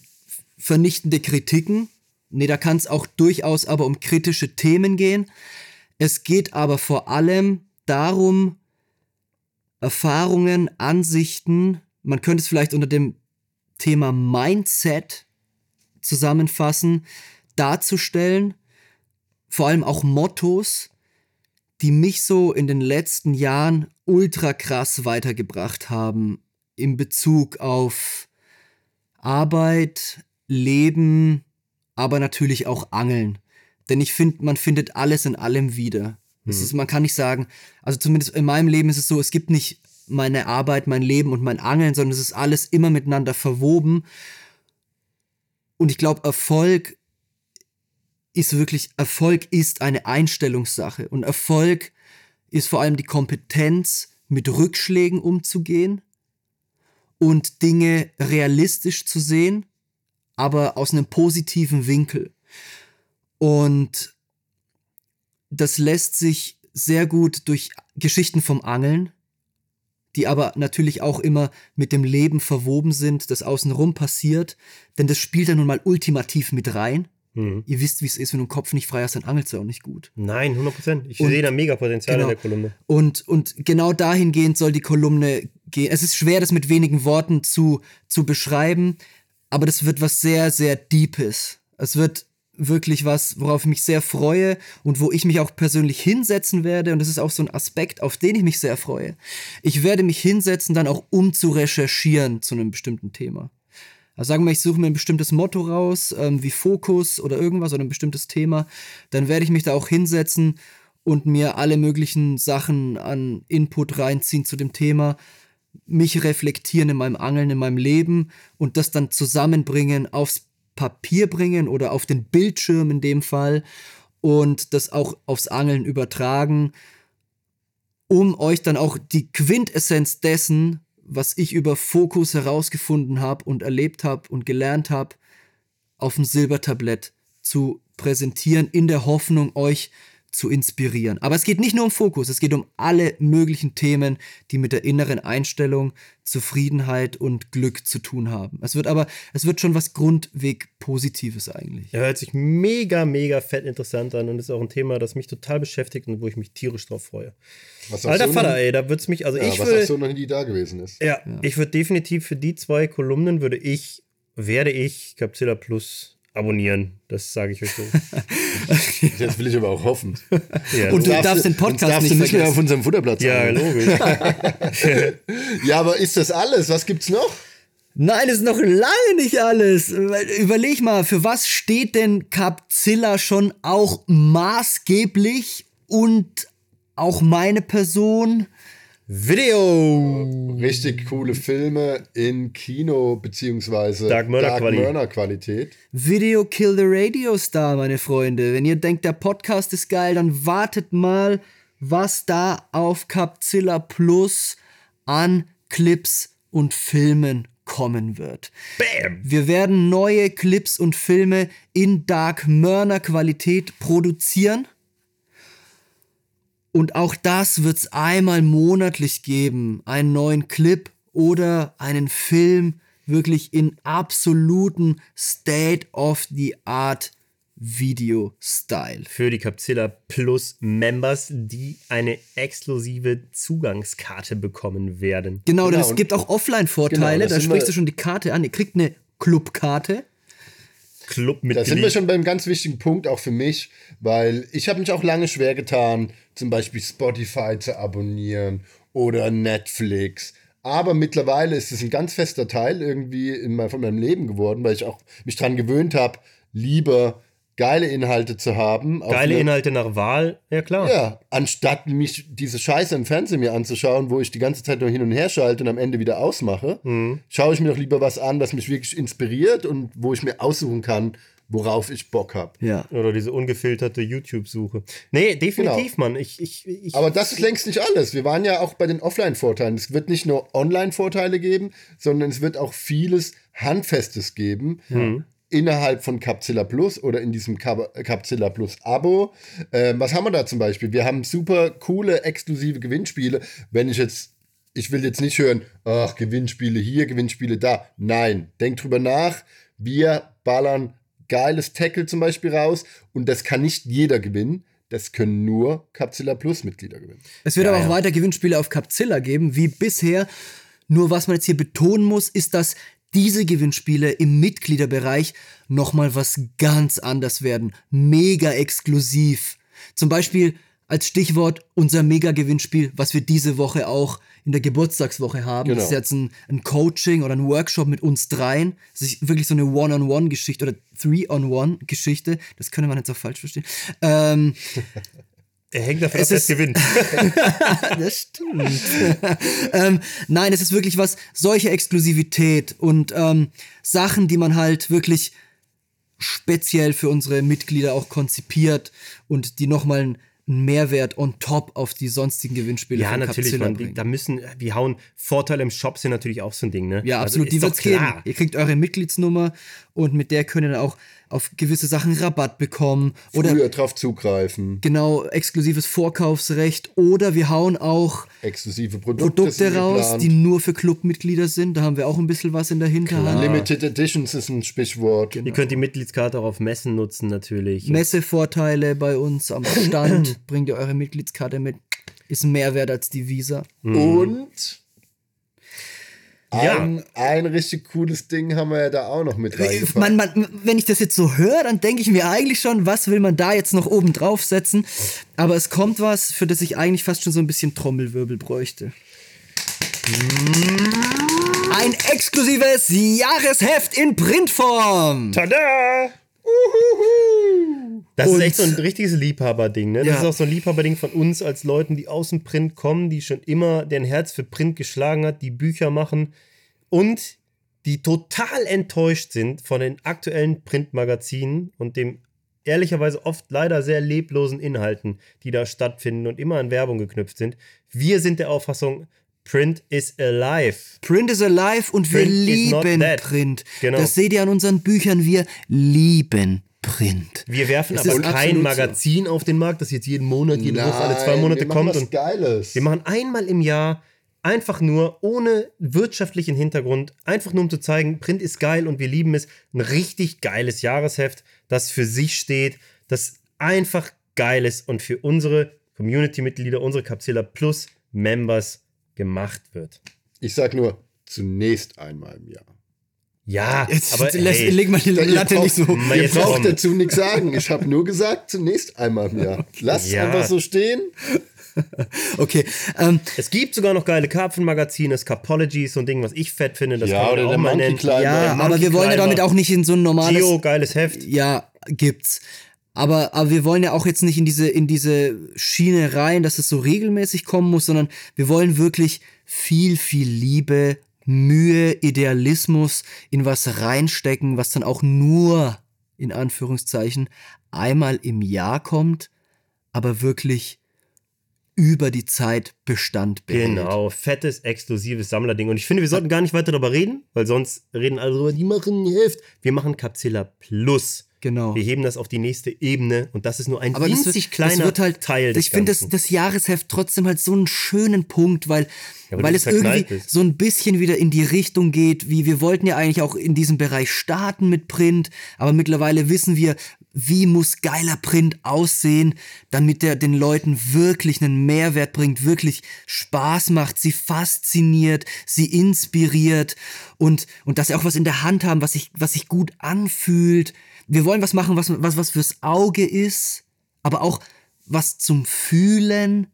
vernichtende Kritiken. Nee, da kann es auch durchaus aber um kritische Themen gehen. Es geht aber vor allem darum, Erfahrungen, Ansichten, man könnte es vielleicht unter dem Thema Mindset zusammenfassen, darzustellen, vor allem auch Mottos, die mich so in den letzten Jahren ultra krass weitergebracht haben in Bezug auf Arbeit, Leben, aber natürlich auch Angeln. Denn ich finde, man findet alles in allem wieder. Es ist, man kann nicht sagen, also zumindest in meinem Leben ist es so, es gibt nicht meine Arbeit, mein Leben und mein Angeln, sondern es ist alles immer miteinander verwoben. Und ich glaube, Erfolg ist wirklich, Erfolg ist eine Einstellungssache. Und Erfolg ist vor allem die Kompetenz, mit Rückschlägen umzugehen und Dinge realistisch zu sehen, aber aus einem positiven Winkel. Und das lässt sich sehr gut durch Geschichten vom Angeln, die aber natürlich auch immer mit dem Leben verwoben sind, das außenrum passiert, denn das spielt ja nun mal ultimativ mit rein. Mhm. Ihr wisst, wie es ist, wenn du den Kopf nicht frei hast, dann angelst du auch nicht gut. Nein, 100 Prozent. Ich Und- sehe da mega Potenzial genau. in der Kolumne. Und, und genau dahingehend soll die Kolumne gehen. Es ist schwer, das mit wenigen Worten zu, zu beschreiben, aber das wird was sehr, sehr Deepes. Es wird wirklich was, worauf ich mich sehr freue und wo ich mich auch persönlich hinsetzen werde. Und das ist auch so ein Aspekt, auf den ich mich sehr freue. Ich werde mich hinsetzen, dann auch um zu recherchieren zu einem bestimmten Thema. Also sagen wir, ich suche mir ein bestimmtes Motto raus, ähm, wie Fokus oder irgendwas oder ein bestimmtes Thema, dann werde ich mich da auch hinsetzen und mir alle möglichen Sachen an Input reinziehen zu dem Thema, mich reflektieren in meinem Angeln, in meinem Leben und das dann zusammenbringen, aufs Papier bringen oder auf den Bildschirm in dem Fall und das auch aufs Angeln übertragen, um euch dann auch die Quintessenz dessen, was ich über Fokus herausgefunden habe und erlebt habe und gelernt habe, auf dem Silbertablett zu präsentieren, in der Hoffnung, euch zu inspirieren. Aber es geht nicht nur um Fokus, es geht um alle möglichen Themen, die mit der inneren Einstellung, Zufriedenheit und Glück zu tun haben. Es wird aber, es wird schon was grundweg Positives eigentlich. Er hört sich mega, mega fett interessant an und ist auch ein Thema, das mich total beschäftigt und wo ich mich tierisch drauf freue. Alter Vater, noch, ey, da wird's mich, also ja, ich was würde, auch so noch nie da gewesen ist. ja, ich würde definitiv für die zwei Kolumnen würde ich, werde ich Capzilla Plus abonnieren. Das sage ich euch so. Jetzt will ich aber auch hoffen. Ja, Und du logisch. darfst den Podcast darfst nicht du nicht mehr vergessen. auf unserem Futterplatz ja, sein. logisch. Ja, aber ist das alles? Was gibt's noch? Nein, das ist noch lange nicht alles. Überleg mal, für was steht denn Capzilla schon auch maßgeblich und auch meine Person? Video! Richtig coole Filme in Kino beziehungsweise Dark Murder Quali. Murder Qualität. Video Kill the Radio Star, meine Freunde. Wenn ihr denkt, der Podcast ist geil, dann wartet mal, was da auf Capzilla Plus an Clips und Filmen kommen wird. Bam! Wir werden neue Clips und Filme in Dark Murner Qualität produzieren. Und auch das wird es einmal monatlich geben. Einen neuen Clip oder einen Film, wirklich in absoluten State-of-the-Art Video-Style. Für die Capzilla Plus Members, die eine exklusive Zugangskarte bekommen werden. Genau, Genau, es und- gibt auch Offline-Vorteile, Genau, da sprichst du schon die Karte an. Ihr kriegt eine Clubkarte. Da sind wir schon beim ganz wichtigen Punkt auch für mich, weil ich habe mich auch lange schwer getan, zum Beispiel Spotify zu abonnieren oder Netflix. Aber mittlerweile ist es ein ganz fester Teil irgendwie in mein, von meinem Leben geworden, weil ich auch mich daran gewöhnt habe, lieber geile Inhalte zu haben. Geile einer- Inhalte nach Wahl, ja klar. Ja, anstatt mich diese Scheiße im Fernsehen mir anzuschauen, wo ich die ganze Zeit nur hin und her schalte und am Ende wieder ausmache, Mhm. schaue ich mir doch lieber was an, was mich wirklich inspiriert und wo ich mir aussuchen kann, worauf ich Bock habe. Ja. Oder diese ungefilterte YouTube-Suche. Nee, definitiv, Genau. Mann. Ich, ich, ich, Aber das ist längst nicht alles. Wir waren ja auch bei den Offline-Vorteilen. Es wird nicht nur Online-Vorteile geben, sondern es wird auch vieles Handfestes geben. Innerhalb von Capzilla Plus oder in diesem Cap- Capzilla Plus Abo. Ähm, was haben wir da zum Beispiel? Wir haben super coole, exklusive Gewinnspiele. Wenn ich jetzt, ich will jetzt nicht hören, ach, Gewinnspiele hier, Gewinnspiele da. Nein, denkt drüber nach. Wir ballern geiles Tackle zum Beispiel raus und das kann nicht jeder gewinnen. Das können nur Capzilla Plus Mitglieder gewinnen. Es wird aber auch weiter Gewinnspiele auf Capzilla geben, wie bisher. Nur was man jetzt hier betonen muss, ist, dass diese Gewinnspiele im Mitgliederbereich nochmal was ganz anders werden. Mega exklusiv. Zum Beispiel als Stichwort unser Mega-Gewinnspiel, was wir diese Woche auch in der Geburtstagswoche haben. Das ist Genau. jetzt ein, ein Coaching oder ein Workshop mit uns dreien. Das ist wirklich so eine One-on-One-Geschichte oder Three-on-One-Geschichte. Das könnte man jetzt auch falsch verstehen. Ähm, er hängt davon es ab, ist- gewinnt. das stimmt. ähm, nein, es ist wirklich was, solche Exklusivität und ähm, Sachen, die man halt wirklich speziell für unsere Mitglieder auch konzipiert und die nochmal einen Mehrwert on top auf die sonstigen Gewinnspiele Ja, natürlich, man, die, da müssen, wir hauen Vorteile im Shop sind natürlich auch so ein Ding, ne? Ja, Also absolut, ist die wird's geben. Ihr kriegt eure Mitgliedsnummer und mit der könnt ihr dann auch auf gewisse Sachen Rabatt bekommen oder Früher drauf zugreifen. genau exklusives Vorkaufsrecht oder wir hauen auch Exklusive Produkte, Produkte raus, geplant. die nur für Clubmitglieder sind. Da haben wir auch ein bisschen was in der Hinterhand. Limited Editions ist ein Sprichwort. Ihr könnt die Mitgliedskarte auch auf Messen nutzen, natürlich. Messevorteile bei uns am Stand. Bringt ihr eure Mitgliedskarte mit. Ist ein Mehrwert als die Visa. Und Ja. ein, ein richtig cooles Ding haben wir ja da auch noch mit reingepackt. Man, man, wenn ich das jetzt so höre, dann denke ich mir eigentlich schon, was will man da jetzt noch oben drauf setzen? Aber es kommt was, für das ich eigentlich fast schon so ein bisschen Trommelwirbel bräuchte. Ein exklusives Jahresheft in Printform. Tada! Das Und- ist echt so ein richtiges Liebhaberding, ne? Das Ja. ist auch so ein Liebhaberding von uns als Leuten, die aus dem Print kommen, die schon immer deren Herz für Print geschlagen hat, die Bücher machen und die total enttäuscht sind von den aktuellen Printmagazinen und dem ehrlicherweise oft leider sehr leblosen Inhalten, die da stattfinden und immer an Werbung geknüpft sind. Wir sind der Auffassung, Print is alive. Print is alive und wir Print not lieben. Print. Genau. Das seht ihr an unseren Büchern. Wir lieben Print. Wir werfen Es aber kein absolut so. Magazin auf den Markt, das jetzt jeden Monat, jede Woche, alle zwei Monate wir kommt. was Und Geiles. wir machen einmal im Jahr einfach nur ohne wirtschaftlichen Hintergrund, einfach nur um zu zeigen, Print ist geil und wir lieben es. Ein richtig geiles Jahresheft, das für sich steht, das einfach geil ist und für unsere Community-Mitglieder, unsere Capsilla Plus Members gemacht wird. Ich sag nur, zunächst einmal im Jahr. Ja, Jetzt aber lässt, hey, leg mal die Latte braucht- nicht so. Ihr jetzt braucht komm. dazu nichts sagen. Ich habe nur gesagt, zunächst einmal im Jahr. Lasst es Ja. einfach so stehen. Okay. Ähm, Es gibt sogar noch geile Karpfenmagazine, Scapology, so ein Ding, was ich fett finde. Das Ja, kann man oder auch der mal Monkey nennen. Climber. ja, Monkey aber wir wollen ja damit auch nicht in so ein normales. Geo, geiles Heft. Ja, gibt's. Aber, aber wir wollen ja auch jetzt nicht in diese, in diese Schiene rein, dass es so regelmäßig kommen muss, sondern wir wollen wirklich viel, viel Liebe, Mühe, Idealismus in was reinstecken, was dann auch nur, in Anführungszeichen, einmal im Jahr kommt, aber wirklich über die Zeit Bestand behält. Genau, fettes, exklusives Sammlerding. Und ich finde, wir sollten gar nicht weiter darüber reden, weil sonst reden alle darüber, die machen ein Heft. Wir machen Capzilla Plus. Genau. Wir heben das auf die nächste Ebene und das ist nur ein Aber winzig wird, kleiner das wird halt, Teil des Ich finde das, das Jahresheft trotzdem halt so einen schönen Punkt, weil, Ja, weil es irgendwie bist. so ein bisschen wieder in die Richtung geht, wie wir wollten ja eigentlich auch in diesem Bereich starten mit Print, aber mittlerweile wissen wir, wie muss geiler Print aussehen, damit der den Leuten wirklich einen Mehrwert bringt, wirklich Spaß macht, sie fasziniert, sie inspiriert und, und dass sie auch was in der Hand haben, was sich, was sich gut anfühlt. Wir wollen was machen, was, was, was fürs Auge ist, aber auch was zum Fühlen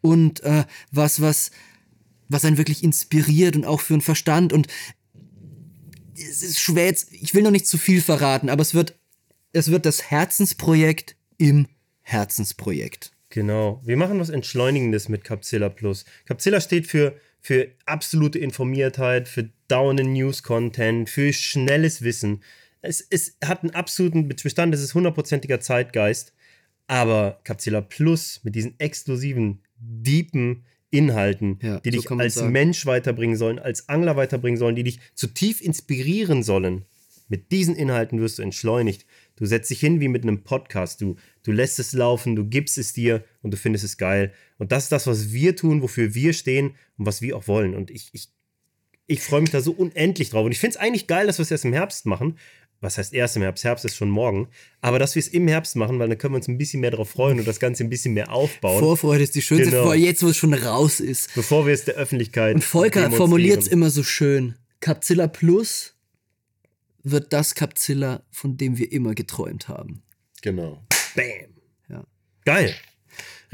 und äh, was, was, was einen wirklich inspiriert und auch für den Verstand. Und es ist schwer jetzt, ich will noch nicht zu viel verraten, aber es wird, es wird das Herzensprojekt im Herzensprojekt. Genau. Wir machen was Entschleunigendes mit Capzilla Plus. Capzilla steht für, für absolute Informiertheit, für dauernden News-Content, für schnelles Wissen. Es, es hat einen absoluten Bestand, es ist hundertprozentiger Zeitgeist. Aber Capzilla Plus mit diesen exklusiven, deepen Inhalten, Ja, die so dich als sagen. Mensch weiterbringen sollen, als Angler weiterbringen sollen, die dich zutiefst inspirieren sollen. Mit diesen Inhalten wirst du entschleunigt. Du setzt dich hin wie mit einem Podcast. Du, du lässt es laufen, du gibst es dir und du findest es geil. Und das ist das, was wir tun, wofür wir stehen und was wir auch wollen. Und ich, ich, ich freue mich da so unendlich drauf. Und ich finde es eigentlich geil, dass wir es erst im Herbst machen. Was heißt erst im Herbst? Herbst ist schon morgen. Aber dass wir es im Herbst machen, weil dann können wir uns ein bisschen mehr darauf freuen und das Ganze ein bisschen mehr aufbauen, Vorfreude ist die schönste Genau. Freude, jetzt wo es schon raus ist. bevor wir es der Öffentlichkeit. Und Volker formuliert es immer so schön. Capzilla Plus wird das Capzilla, von dem wir immer geträumt haben. Genau. Bam. Ja. Geil.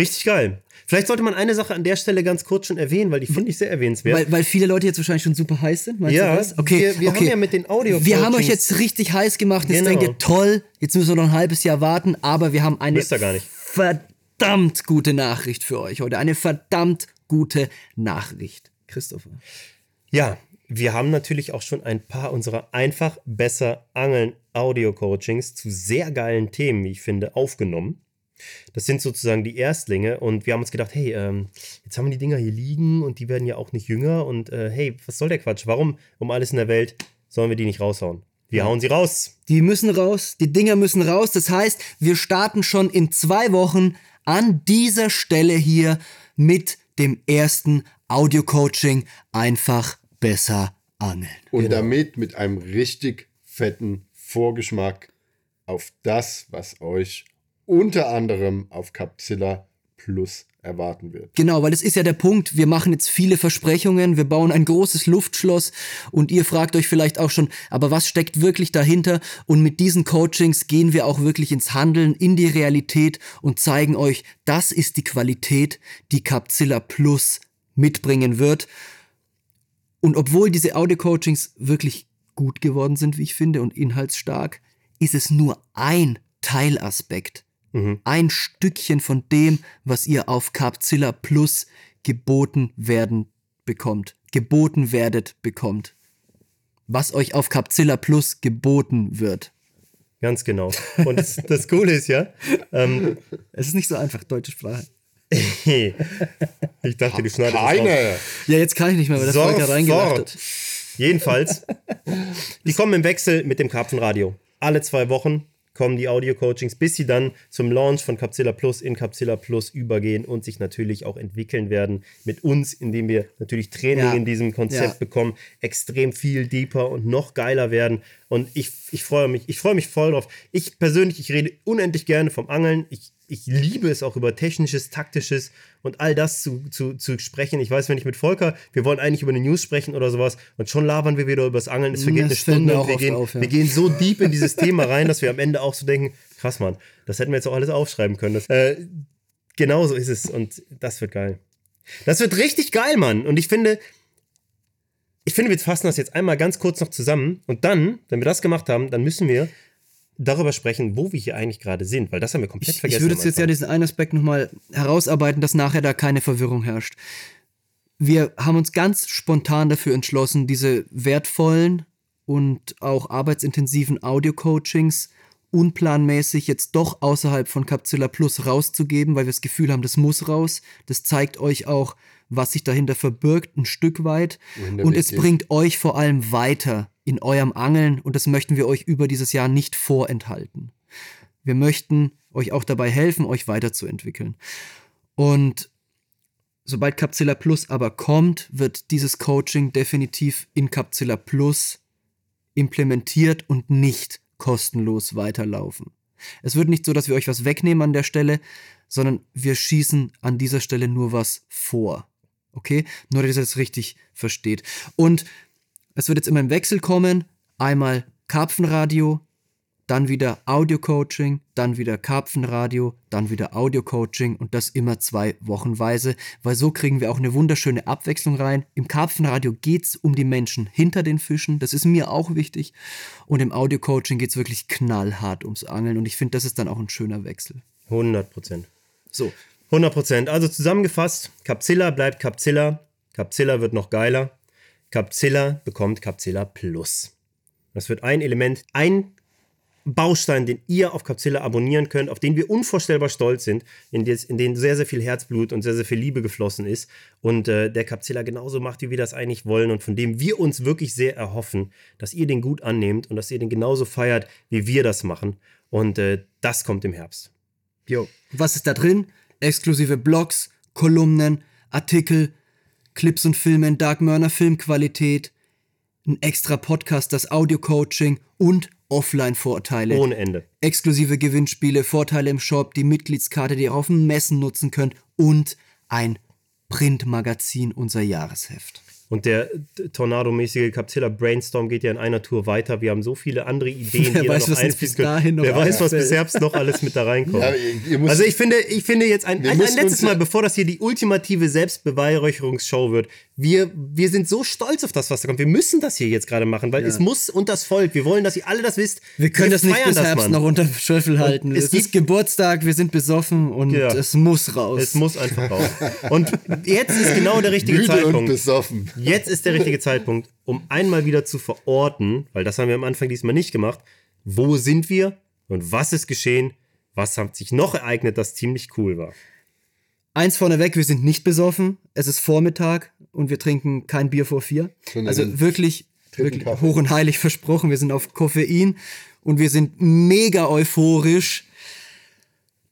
Richtig geil. Vielleicht sollte man eine Sache an der Stelle ganz kurz schon erwähnen, weil die finde ich sehr erwähnenswert. Weil, weil viele Leute jetzt wahrscheinlich schon super heiß sind. Meinst Ja, du das? Okay, wir- wir okay. haben ja mit den Audio- Wir haben euch jetzt richtig heiß gemacht. Jetzt Genau. denkt ihr, toll, jetzt müssen wir noch ein halbes Jahr warten, aber wir haben eine verdammt gute Nachricht für euch heute. Eine verdammt gute Nachricht. Christopher. Ja, wir haben natürlich auch schon ein paar unserer einfach besser angeln Audio-Coachings zu sehr geilen Themen, wie ich finde, aufgenommen. Das sind sozusagen die Erstlinge und wir haben uns gedacht, hey, ähm, jetzt haben wir die Dinger hier liegen und die werden ja auch nicht jünger und äh, hey, was soll der Quatsch? Warum um alles in der Welt sollen wir die nicht raushauen? Wir hauen sie raus. Die müssen raus, die Dinger müssen raus. Das heißt, wir starten schon in zwei Wochen an dieser Stelle hier mit dem ersten Audio-Coaching. Einfach besser angeln. Und Genau. damit mit einem richtig fetten Vorgeschmack auf das, was euch unter anderem auf Capzilla Plus erwarten wird. Genau, weil das ist ja der Punkt. Wir machen jetzt viele Versprechungen, wir bauen ein großes Luftschloss und ihr fragt euch vielleicht auch schon, aber was steckt wirklich dahinter? Und mit diesen Coachings gehen wir auch wirklich ins Handeln, in die Realität und zeigen euch, das ist die Qualität, die Capzilla Plus mitbringen wird. Und obwohl diese Audio-Coachings wirklich gut geworden sind, wie ich finde, und inhaltsstark, ist es nur ein Teilaspekt ein Stückchen von dem, was ihr auf Capzilla Plus geboten werden bekommt. Geboten werdet bekommt. Was euch auf Capzilla Plus geboten wird. Ganz genau. Und das, das Coole ist ja, ähm, Es ist nicht so einfach, deutsche Sprache. ich dachte, du schneidest. Keine! Ja, jetzt kann ich nicht mehr, weil das Volker reingelacht Sofort. hat. Jedenfalls, die kommen im Wechsel mit dem Karpfenradio. Alle zwei Wochen kommen die Audio-Coachings, bis sie dann zum Launch von Capzilla Plus in Capzilla Plus übergehen und sich natürlich auch entwickeln werden mit uns, indem wir natürlich Training Ja. in diesem Konzept Ja. bekommen, extrem viel deeper und noch geiler werden. Und ich, ich freue mich, ich freue mich voll drauf. Ich persönlich, ich rede unendlich gerne vom Angeln. Ich, ich liebe es auch über technisches, taktisches und all das zu, zu, zu sprechen. Ich weiß, wenn ich mit Volker, wir wollen eigentlich über eine News sprechen oder sowas und schon labern wir wieder über das Angeln. Es vergeht eine Stunde und wir gehen, auf, ja. wir gehen so deep in dieses Thema rein, dass wir am Ende auch so denken, krass, Mann, das hätten wir jetzt auch alles aufschreiben können. Das, äh, genau so ist es und das wird geil. Das wird richtig geil, Mann. Und ich finde, ich finde, wir fassen das jetzt einmal ganz kurz noch zusammen und dann, wenn wir das gemacht haben, dann müssen wir darüber sprechen, wo wir hier eigentlich gerade sind, weil das haben wir komplett Ich, ich vergessen. würde am jetzt, jetzt ja diesen einen Aspekt nochmal herausarbeiten, dass nachher da keine Verwirrung herrscht. Wir haben uns ganz spontan dafür entschlossen, diese wertvollen und auch arbeitsintensiven Audio-Coachings unplanmäßig jetzt doch außerhalb von Capzilla Plus rauszugeben, weil wir das Gefühl haben, das muss raus. Das zeigt euch auch, was sich dahinter verbirgt, ein Stück weit. Und es bringt euch vor allem weiter in eurem Angeln und das möchten wir euch über dieses Jahr nicht vorenthalten. Wir möchten euch auch dabei helfen, euch weiterzuentwickeln. Und sobald Capzilla Plus aber kommt, wird dieses Coaching definitiv in Capzilla Plus implementiert und nicht kostenlos weiterlaufen. Es wird nicht so, dass wir euch was wegnehmen an der Stelle, sondern wir schießen an dieser Stelle nur was vor. Okay? Nur, dass ihr das richtig versteht. Und es wird jetzt immer im Wechsel kommen. Einmal Karpfenradio, dann wieder Audio-Coaching, dann wieder Karpfenradio, dann wieder Audio-Coaching und das immer zwei Wochenweise, weil so kriegen wir auch eine wunderschöne Abwechslung rein. Im Karpfenradio geht es um die Menschen hinter den Fischen, das ist mir auch wichtig. Und im Audio-Coaching geht es wirklich knallhart ums Angeln und ich finde, das ist dann auch ein schöner Wechsel. 100 Prozent. So. 100 Prozent. Also zusammengefasst, Capzilla bleibt Capzilla, Capzilla wird noch geiler, Capzilla bekommt Capzilla Plus. Das wird ein Element, ein Baustein, den ihr auf Capzilla abonnieren könnt, auf den wir unvorstellbar stolz sind, in, des, in den sehr, sehr viel Herzblut und sehr, sehr viel Liebe geflossen ist und äh, der Capzilla genauso macht, wie wir das eigentlich wollen und von dem wir uns wirklich sehr erhoffen, dass ihr den gut annehmt und dass ihr den genauso feiert, wie wir das machen. Und äh, das kommt im Herbst. Jo. Was ist da drin? Exklusive Blogs, Kolumnen, Artikel, Clips und Filme in Dark Murner Filmqualität, ein extra Podcast, das Audio-Coaching und Offline-Vorteile. Ohne Ende. Exklusive Gewinnspiele, Vorteile im Shop, die Mitgliedskarte, die ihr auf dem Messen nutzen könnt und ein Printmagazin, unser Jahresheft. Und der tornadomäßige Capzilla Brainstorm geht ja in einer Tour weiter. Wir haben so viele andere Ideen, Wer die weiß, da noch was bis einfließen dahin können. noch Wer weiß, was bis Herbst noch alles mit da reinkommt. Ja, ihr- ihr müsst- also ich finde, ich finde jetzt ein, Wir ein, ein letztes Mal, bevor das hier die ultimative Selbstbeweihräucherungsshow wird, wir, wir sind so stolz auf das, was da kommt. Wir müssen das hier jetzt gerade machen, weil es muss und das Volk. Wir wollen, dass ihr alle das wisst. Wir können das nicht feiern bis das, Herbst Mann. noch unter Schöffel halten. es Es, ist Geburtstag, wir sind besoffen und Ja. es muss raus. Es muss einfach raus. Und jetzt ist genau der richtige Müde und Zeitpunkt. besoffen. Jetzt ist der richtige Zeitpunkt, um einmal wieder zu verorten, weil das haben wir am Anfang diesmal nicht gemacht. Wo sind wir und was ist geschehen? Was hat sich noch ereignet, das ziemlich cool war? Eins vorneweg, wir sind nicht besoffen. Es ist Vormittag und wir trinken kein Bier vor vier. Also wirklich, wirklich Kaffee. hoch und heilig versprochen. Wir sind auf Koffein und wir sind mega euphorisch.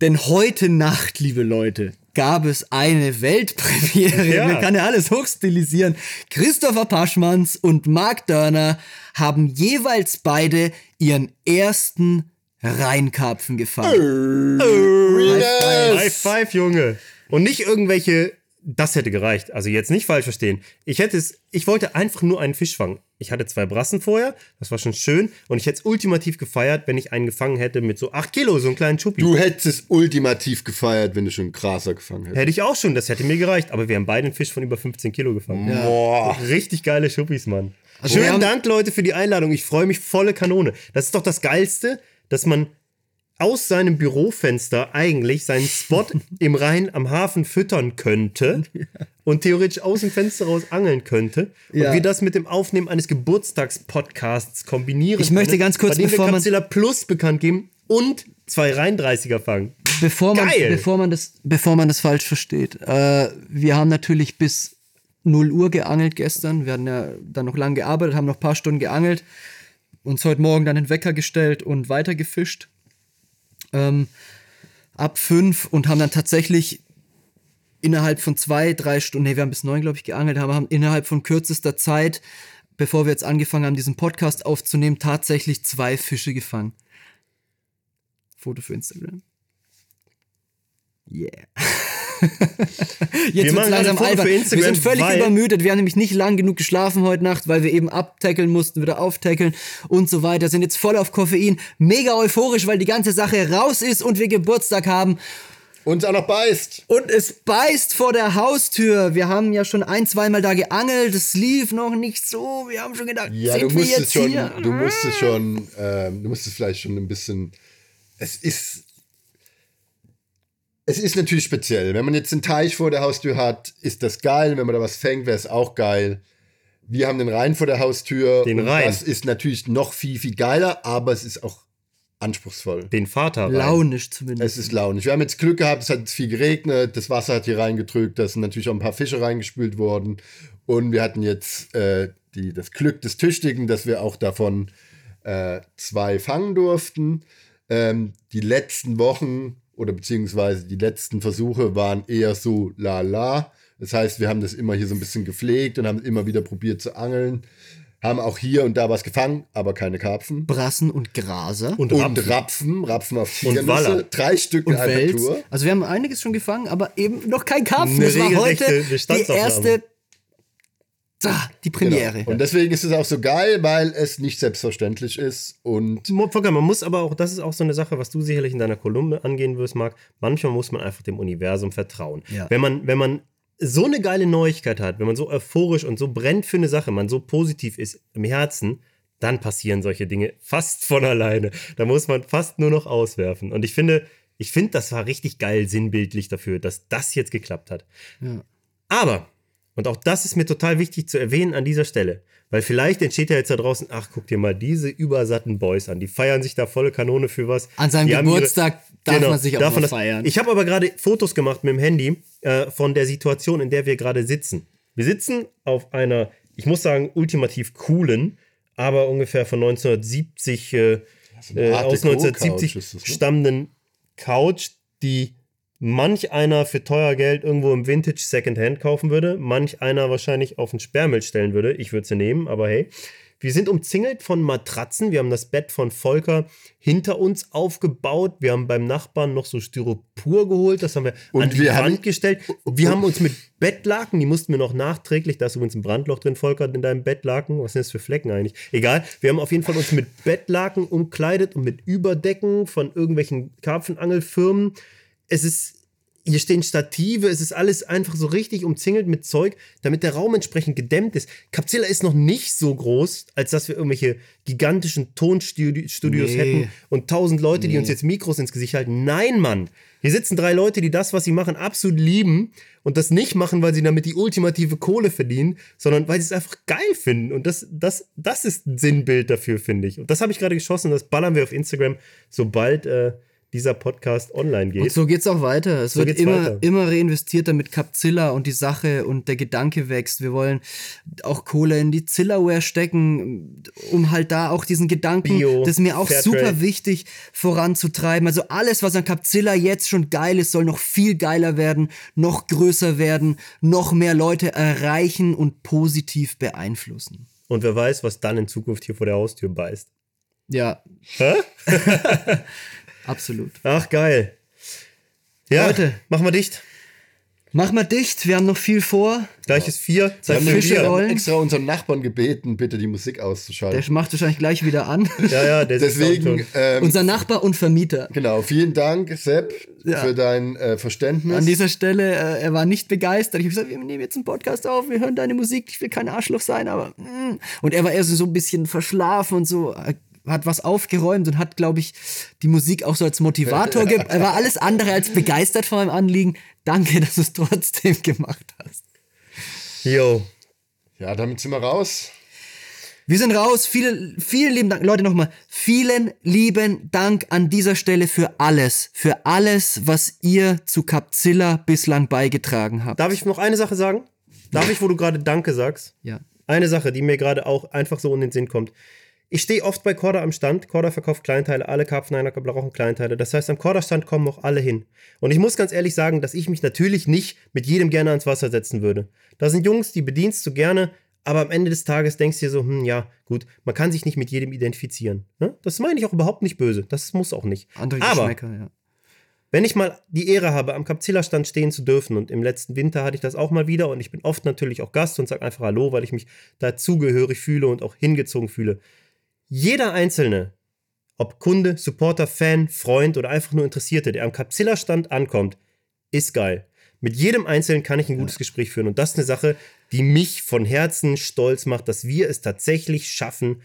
Denn heute Nacht, liebe Leute, gab es eine Weltpremiere. Ja. Man kann ja alles hochstilisieren. Christopher Paschmanns und Mark Dörner haben jeweils beide ihren ersten Rheinkarpfen gefangen. High five, Junge. Und nicht irgendwelche, das hätte gereicht. Also jetzt nicht falsch verstehen. Ich hätte es, ich wollte einfach nur einen Fisch fangen. Ich hatte zwei Brassen vorher, das war schon schön. Und ich hätte es ultimativ gefeiert, wenn ich einen gefangen hätte mit so 8 Kilo, so einen kleinen Chuppi. Du hättest es ultimativ gefeiert, wenn du schon einen Kraser gefangen hättest. Hätte ich auch schon, das hätte mir gereicht. Aber wir haben beide einen Fisch von über 15 Kilo gefangen. Boah. Richtig geile Schuppis, Mann. Also Schönen Dank, Leute, für die Einladung. Ich freue mich volle Kanone. Das ist doch das Geilste, dass man aus seinem Bürofenster eigentlich seinen Spot im Rhein am Hafen füttern könnte und theoretisch aus dem Fenster raus angeln könnte und Ja. wir das mit dem Aufnehmen eines Geburtstagspodcasts kombinieren Ich möchte können, ganz kurz, bei dem bevor wir man- Capzilla Plus bekannt geben und zwei Rhein-30er fangen. bevor man, Geil. bevor man, das, bevor man das falsch versteht. Äh, wir haben natürlich bis 0 Uhr geangelt gestern. Wir hatten ja dann noch lange gearbeitet, haben noch ein paar Stunden geangelt, uns heute Morgen dann den Wecker gestellt und weiter gefischt. Ähm, ab 5 und haben dann tatsächlich innerhalb von zwei, drei Stunden, nee, wir haben bis neun, glaube ich, geangelt, aber haben innerhalb von kürzester Zeit, bevor wir jetzt angefangen haben, diesen Podcast aufzunehmen, tatsächlich zwei Fische gefangen. Foto für Instagram. Yeah. Jetzt Wir machen langsam albern. Wir sind völlig übermüdet. Wir haben nämlich nicht lang genug geschlafen heute Nacht, weil wir eben abtackeln mussten, wieder auftackeln und so weiter. Sind jetzt voll auf Koffein, mega euphorisch, weil die ganze Sache raus ist und wir Geburtstag haben. Uns auch noch beißt. Und es beißt vor der Haustür. Wir haben ja schon ein, zweimal da geangelt. Es lief noch nicht so. Wir haben schon gedacht, Ja, sind du wir musstest jetzt schon, hier? du musstest schon, ähm, du musstest vielleicht schon ein bisschen. Es ist. Es ist natürlich speziell. Wenn man jetzt einen Teich vor der Haustür hat, ist das geil. Wenn man da was fängt, wäre es auch geil. Wir haben den Rhein vor der Haustür. Den und Rhein. Das ist natürlich noch viel, viel geiler, aber es ist auch anspruchsvoll. Den Vater. Launisch zumindest. Es ist launisch. Wir haben jetzt Glück gehabt, es hat jetzt viel geregnet, das Wasser hat hier reingedrückt, da sind natürlich auch ein paar Fische reingespült worden. Und wir hatten jetzt äh, die, das Glück des Tüchtigen, dass wir auch davon äh, zwei fangen durften. Ähm, die letzten Wochen oder beziehungsweise die letzten Versuche waren eher so la la. Das heißt, wir haben das immer hier so ein bisschen gepflegt und haben immer wieder probiert zu angeln. Haben auch hier und da was gefangen, aber keine Karpfen. Brassen und Graser. Und, Und Rapfen. Rapfen, Rapfen auf Und Waller. Tiernüsse, drei Stück und in einer. Tour. Also wir haben einiges schon gefangen, aber eben noch kein Karpfen. Eine Das war heute die erste, ah, die Premiere. Genau. Und deswegen ist es auch so geil, weil es nicht selbstverständlich ist und Volker, man muss aber auch, das ist auch so eine Sache, was du sicherlich in deiner Kolumne angehen wirst, Marc. Manchmal muss man einfach dem Universum vertrauen. Ja. Wenn, man, wenn man so eine geile Neuigkeit hat, wenn man so euphorisch und so brennt für eine Sache, man so positiv ist im Herzen, dann passieren solche Dinge fast von alleine. Da muss man fast nur noch auswerfen. Und ich finde, ich finde, das war richtig geil sinnbildlich dafür, dass das jetzt geklappt hat. Ja. Aber, und auch das ist mir total wichtig zu erwähnen an dieser Stelle, weil vielleicht entsteht ja jetzt da draußen, ach, guck dir mal diese übersatten Boys an, die feiern sich da volle Kanone für was. An seinem Die haben ihre- Geburtstag darf man sich auch mal das- feiern. Ich habe aber gerade Fotos gemacht mit dem Handy äh, von der Situation, in der wir gerade sitzen. Wir sitzen auf einer, ich muss sagen, ultimativ coolen, aber ungefähr von 1970, äh, äh, aus Deco-Couch 1970 ist das, ne? stammenden Couch, die manch einer für teuer Geld irgendwo im Vintage Secondhand kaufen würde, manch einer wahrscheinlich auf den Sperrmüll stellen würde. Ich würde sie nehmen, aber hey. Wir sind umzingelt von Matratzen. Wir haben das Bett von Volker hinter uns aufgebaut. Wir haben beim Nachbarn noch so Styropor geholt. Das haben wir Und an die wir haben- Wand gestellt. Wir haben uns mit Bettlaken, die mussten wir noch nachträglich, da ist übrigens ein Brandloch drin, Volker, in deinem Bettlaken. Was sind das für Flecken eigentlich? Egal. Wir haben auf jeden Fall uns mit Bettlaken umkleidet und mit Überdecken von irgendwelchen Karpfenangelfirmen. Es ist, hier stehen Stative, es ist alles einfach so richtig umzingelt mit Zeug, damit der Raum entsprechend gedämmt ist. Capzilla ist noch nicht so groß, als dass wir irgendwelche gigantischen Tonstudios Nee. hätten und tausend Leute, die uns jetzt Mikros ins Gesicht halten. Nein, Mann. Hier sitzen drei Leute, die das, was sie machen, absolut lieben und das nicht machen, weil sie damit die ultimative Kohle verdienen, sondern weil sie es einfach geil finden. Und das, das, das ist ein Sinnbild dafür, finde ich. Und das habe ich gerade geschossen. Das ballern wir auf Instagram, sobald äh, dieser Podcast online geht. Und so geht's auch weiter. Es So wird immer, weiter. immer reinvestiert, damit Capzilla und die Sache und der Gedanke wächst. Wir wollen auch Kohle in die Zillaware stecken, um halt da auch diesen Gedanken, Bio, das ist mir auch Fairtrade. super wichtig, voranzutreiben. Also alles, was an Capzilla jetzt schon geil ist, soll noch viel geiler werden, noch größer werden, noch mehr Leute erreichen und positiv beeinflussen. Und wer weiß, was dann in Zukunft hier vor der Haustür beißt. Ja, Hä? absolut. Ach, geil. Ja, Leute. machen wir dicht. Mach mal dicht, wir haben noch viel vor. Gleich ist vier. wir Zeit haben Fische rollen. extra unseren Nachbarn gebeten, bitte die Musik auszuschalten. Der macht wahrscheinlich gleich wieder an. Ja, ja, der Deswegen, schon. ähm, Unser Nachbar und Vermieter. genau, vielen Dank, Sepp, Ja. für dein äh, Verständnis. An dieser Stelle, äh, er war nicht begeistert. Ich habe gesagt, wir nehmen jetzt einen Podcast auf, wir hören deine Musik. Ich will kein Arschloch sein, aber. Mm. Und er war eher so, so ein bisschen verschlafen und so, äh, hat was aufgeräumt und hat, glaube ich, die Musik auch so als Motivator. ge er war alles andere als begeistert von meinem Anliegen. Danke, dass du es trotzdem gemacht hast. Jo. ja, damit sind wir raus. Wir sind raus. Viele, vielen lieben Dank. Leute, nochmal. Vielen lieben Dank an dieser Stelle für alles. Für alles, was ihr zu Capzilla bislang beigetragen habt. Darf ich noch eine Sache sagen? Darf ich, wo du gerade Danke sagst? Ja. Eine Sache, die mir gerade auch einfach so in den Sinn kommt. Ich stehe oft bei Corda am Stand. Corda verkauft Kleinteile, alle Karpfeiner brauchen Kleinteile. Das heißt, am Corda-Stand kommen auch alle hin. Und ich muss ganz ehrlich sagen, dass ich mich natürlich nicht mit jedem gerne ans Wasser setzen würde. Da sind Jungs, die bedienst du gerne, aber am Ende des Tages denkst du dir so, hm, ja, gut, man kann sich nicht mit jedem identifizieren. Ne? Das meine ich auch überhaupt nicht böse. Das muss auch nicht. Andere aber ja. wenn ich mal die Ehre habe, am Capzilla-Stand stehen zu dürfen, und im letzten Winter hatte ich das auch mal wieder, und ich bin oft natürlich auch Gast und sage einfach Hallo, weil ich mich dazugehörig fühle und auch hingezogen fühle. Jeder Einzelne, ob Kunde, Supporter, Fan, Freund oder einfach nur Interessierte, der am Capzilla-Stand ankommt, ist geil. Mit jedem Einzelnen kann ich ein gutes Gespräch führen. Und das ist eine Sache, die mich von Herzen stolz macht, dass wir es tatsächlich schaffen,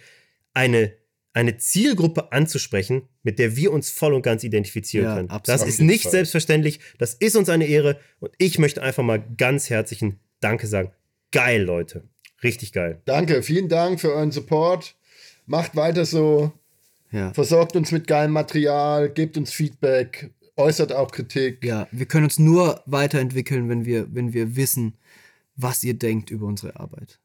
eine, eine Zielgruppe anzusprechen, mit der wir uns voll und ganz identifizieren Ja, können. absolut. Das ist nicht selbstverständlich. Das ist uns eine Ehre. Und ich möchte einfach mal ganz herzlichen Danke sagen. Geil, Leute. Richtig geil. Danke, vielen Dank für euren Support. Macht weiter so. Ja. Versorgt uns mit geilem Material, gebt uns Feedback, äußert auch Kritik. ja, wir können uns nur weiterentwickeln, wenn wir, wenn wir wissen, was ihr denkt über unsere Arbeit.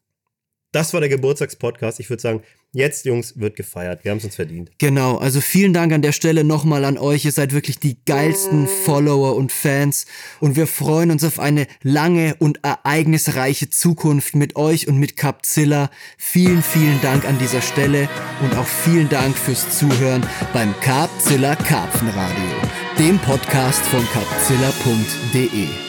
Das war der Geburtstagspodcast. Ich würde sagen, Jetzt, Jungs, wird gefeiert. Wir haben es uns verdient. Genau, also vielen Dank an der Stelle nochmal an euch. Ihr seid wirklich die geilsten Follower und Fans. Und wir freuen uns auf eine lange und ereignisreiche Zukunft mit euch und mit Capzilla. Vielen, vielen Dank an dieser Stelle und auch vielen Dank fürs Zuhören beim Capzilla Karpfenradio, dem Podcast von capzilla.de.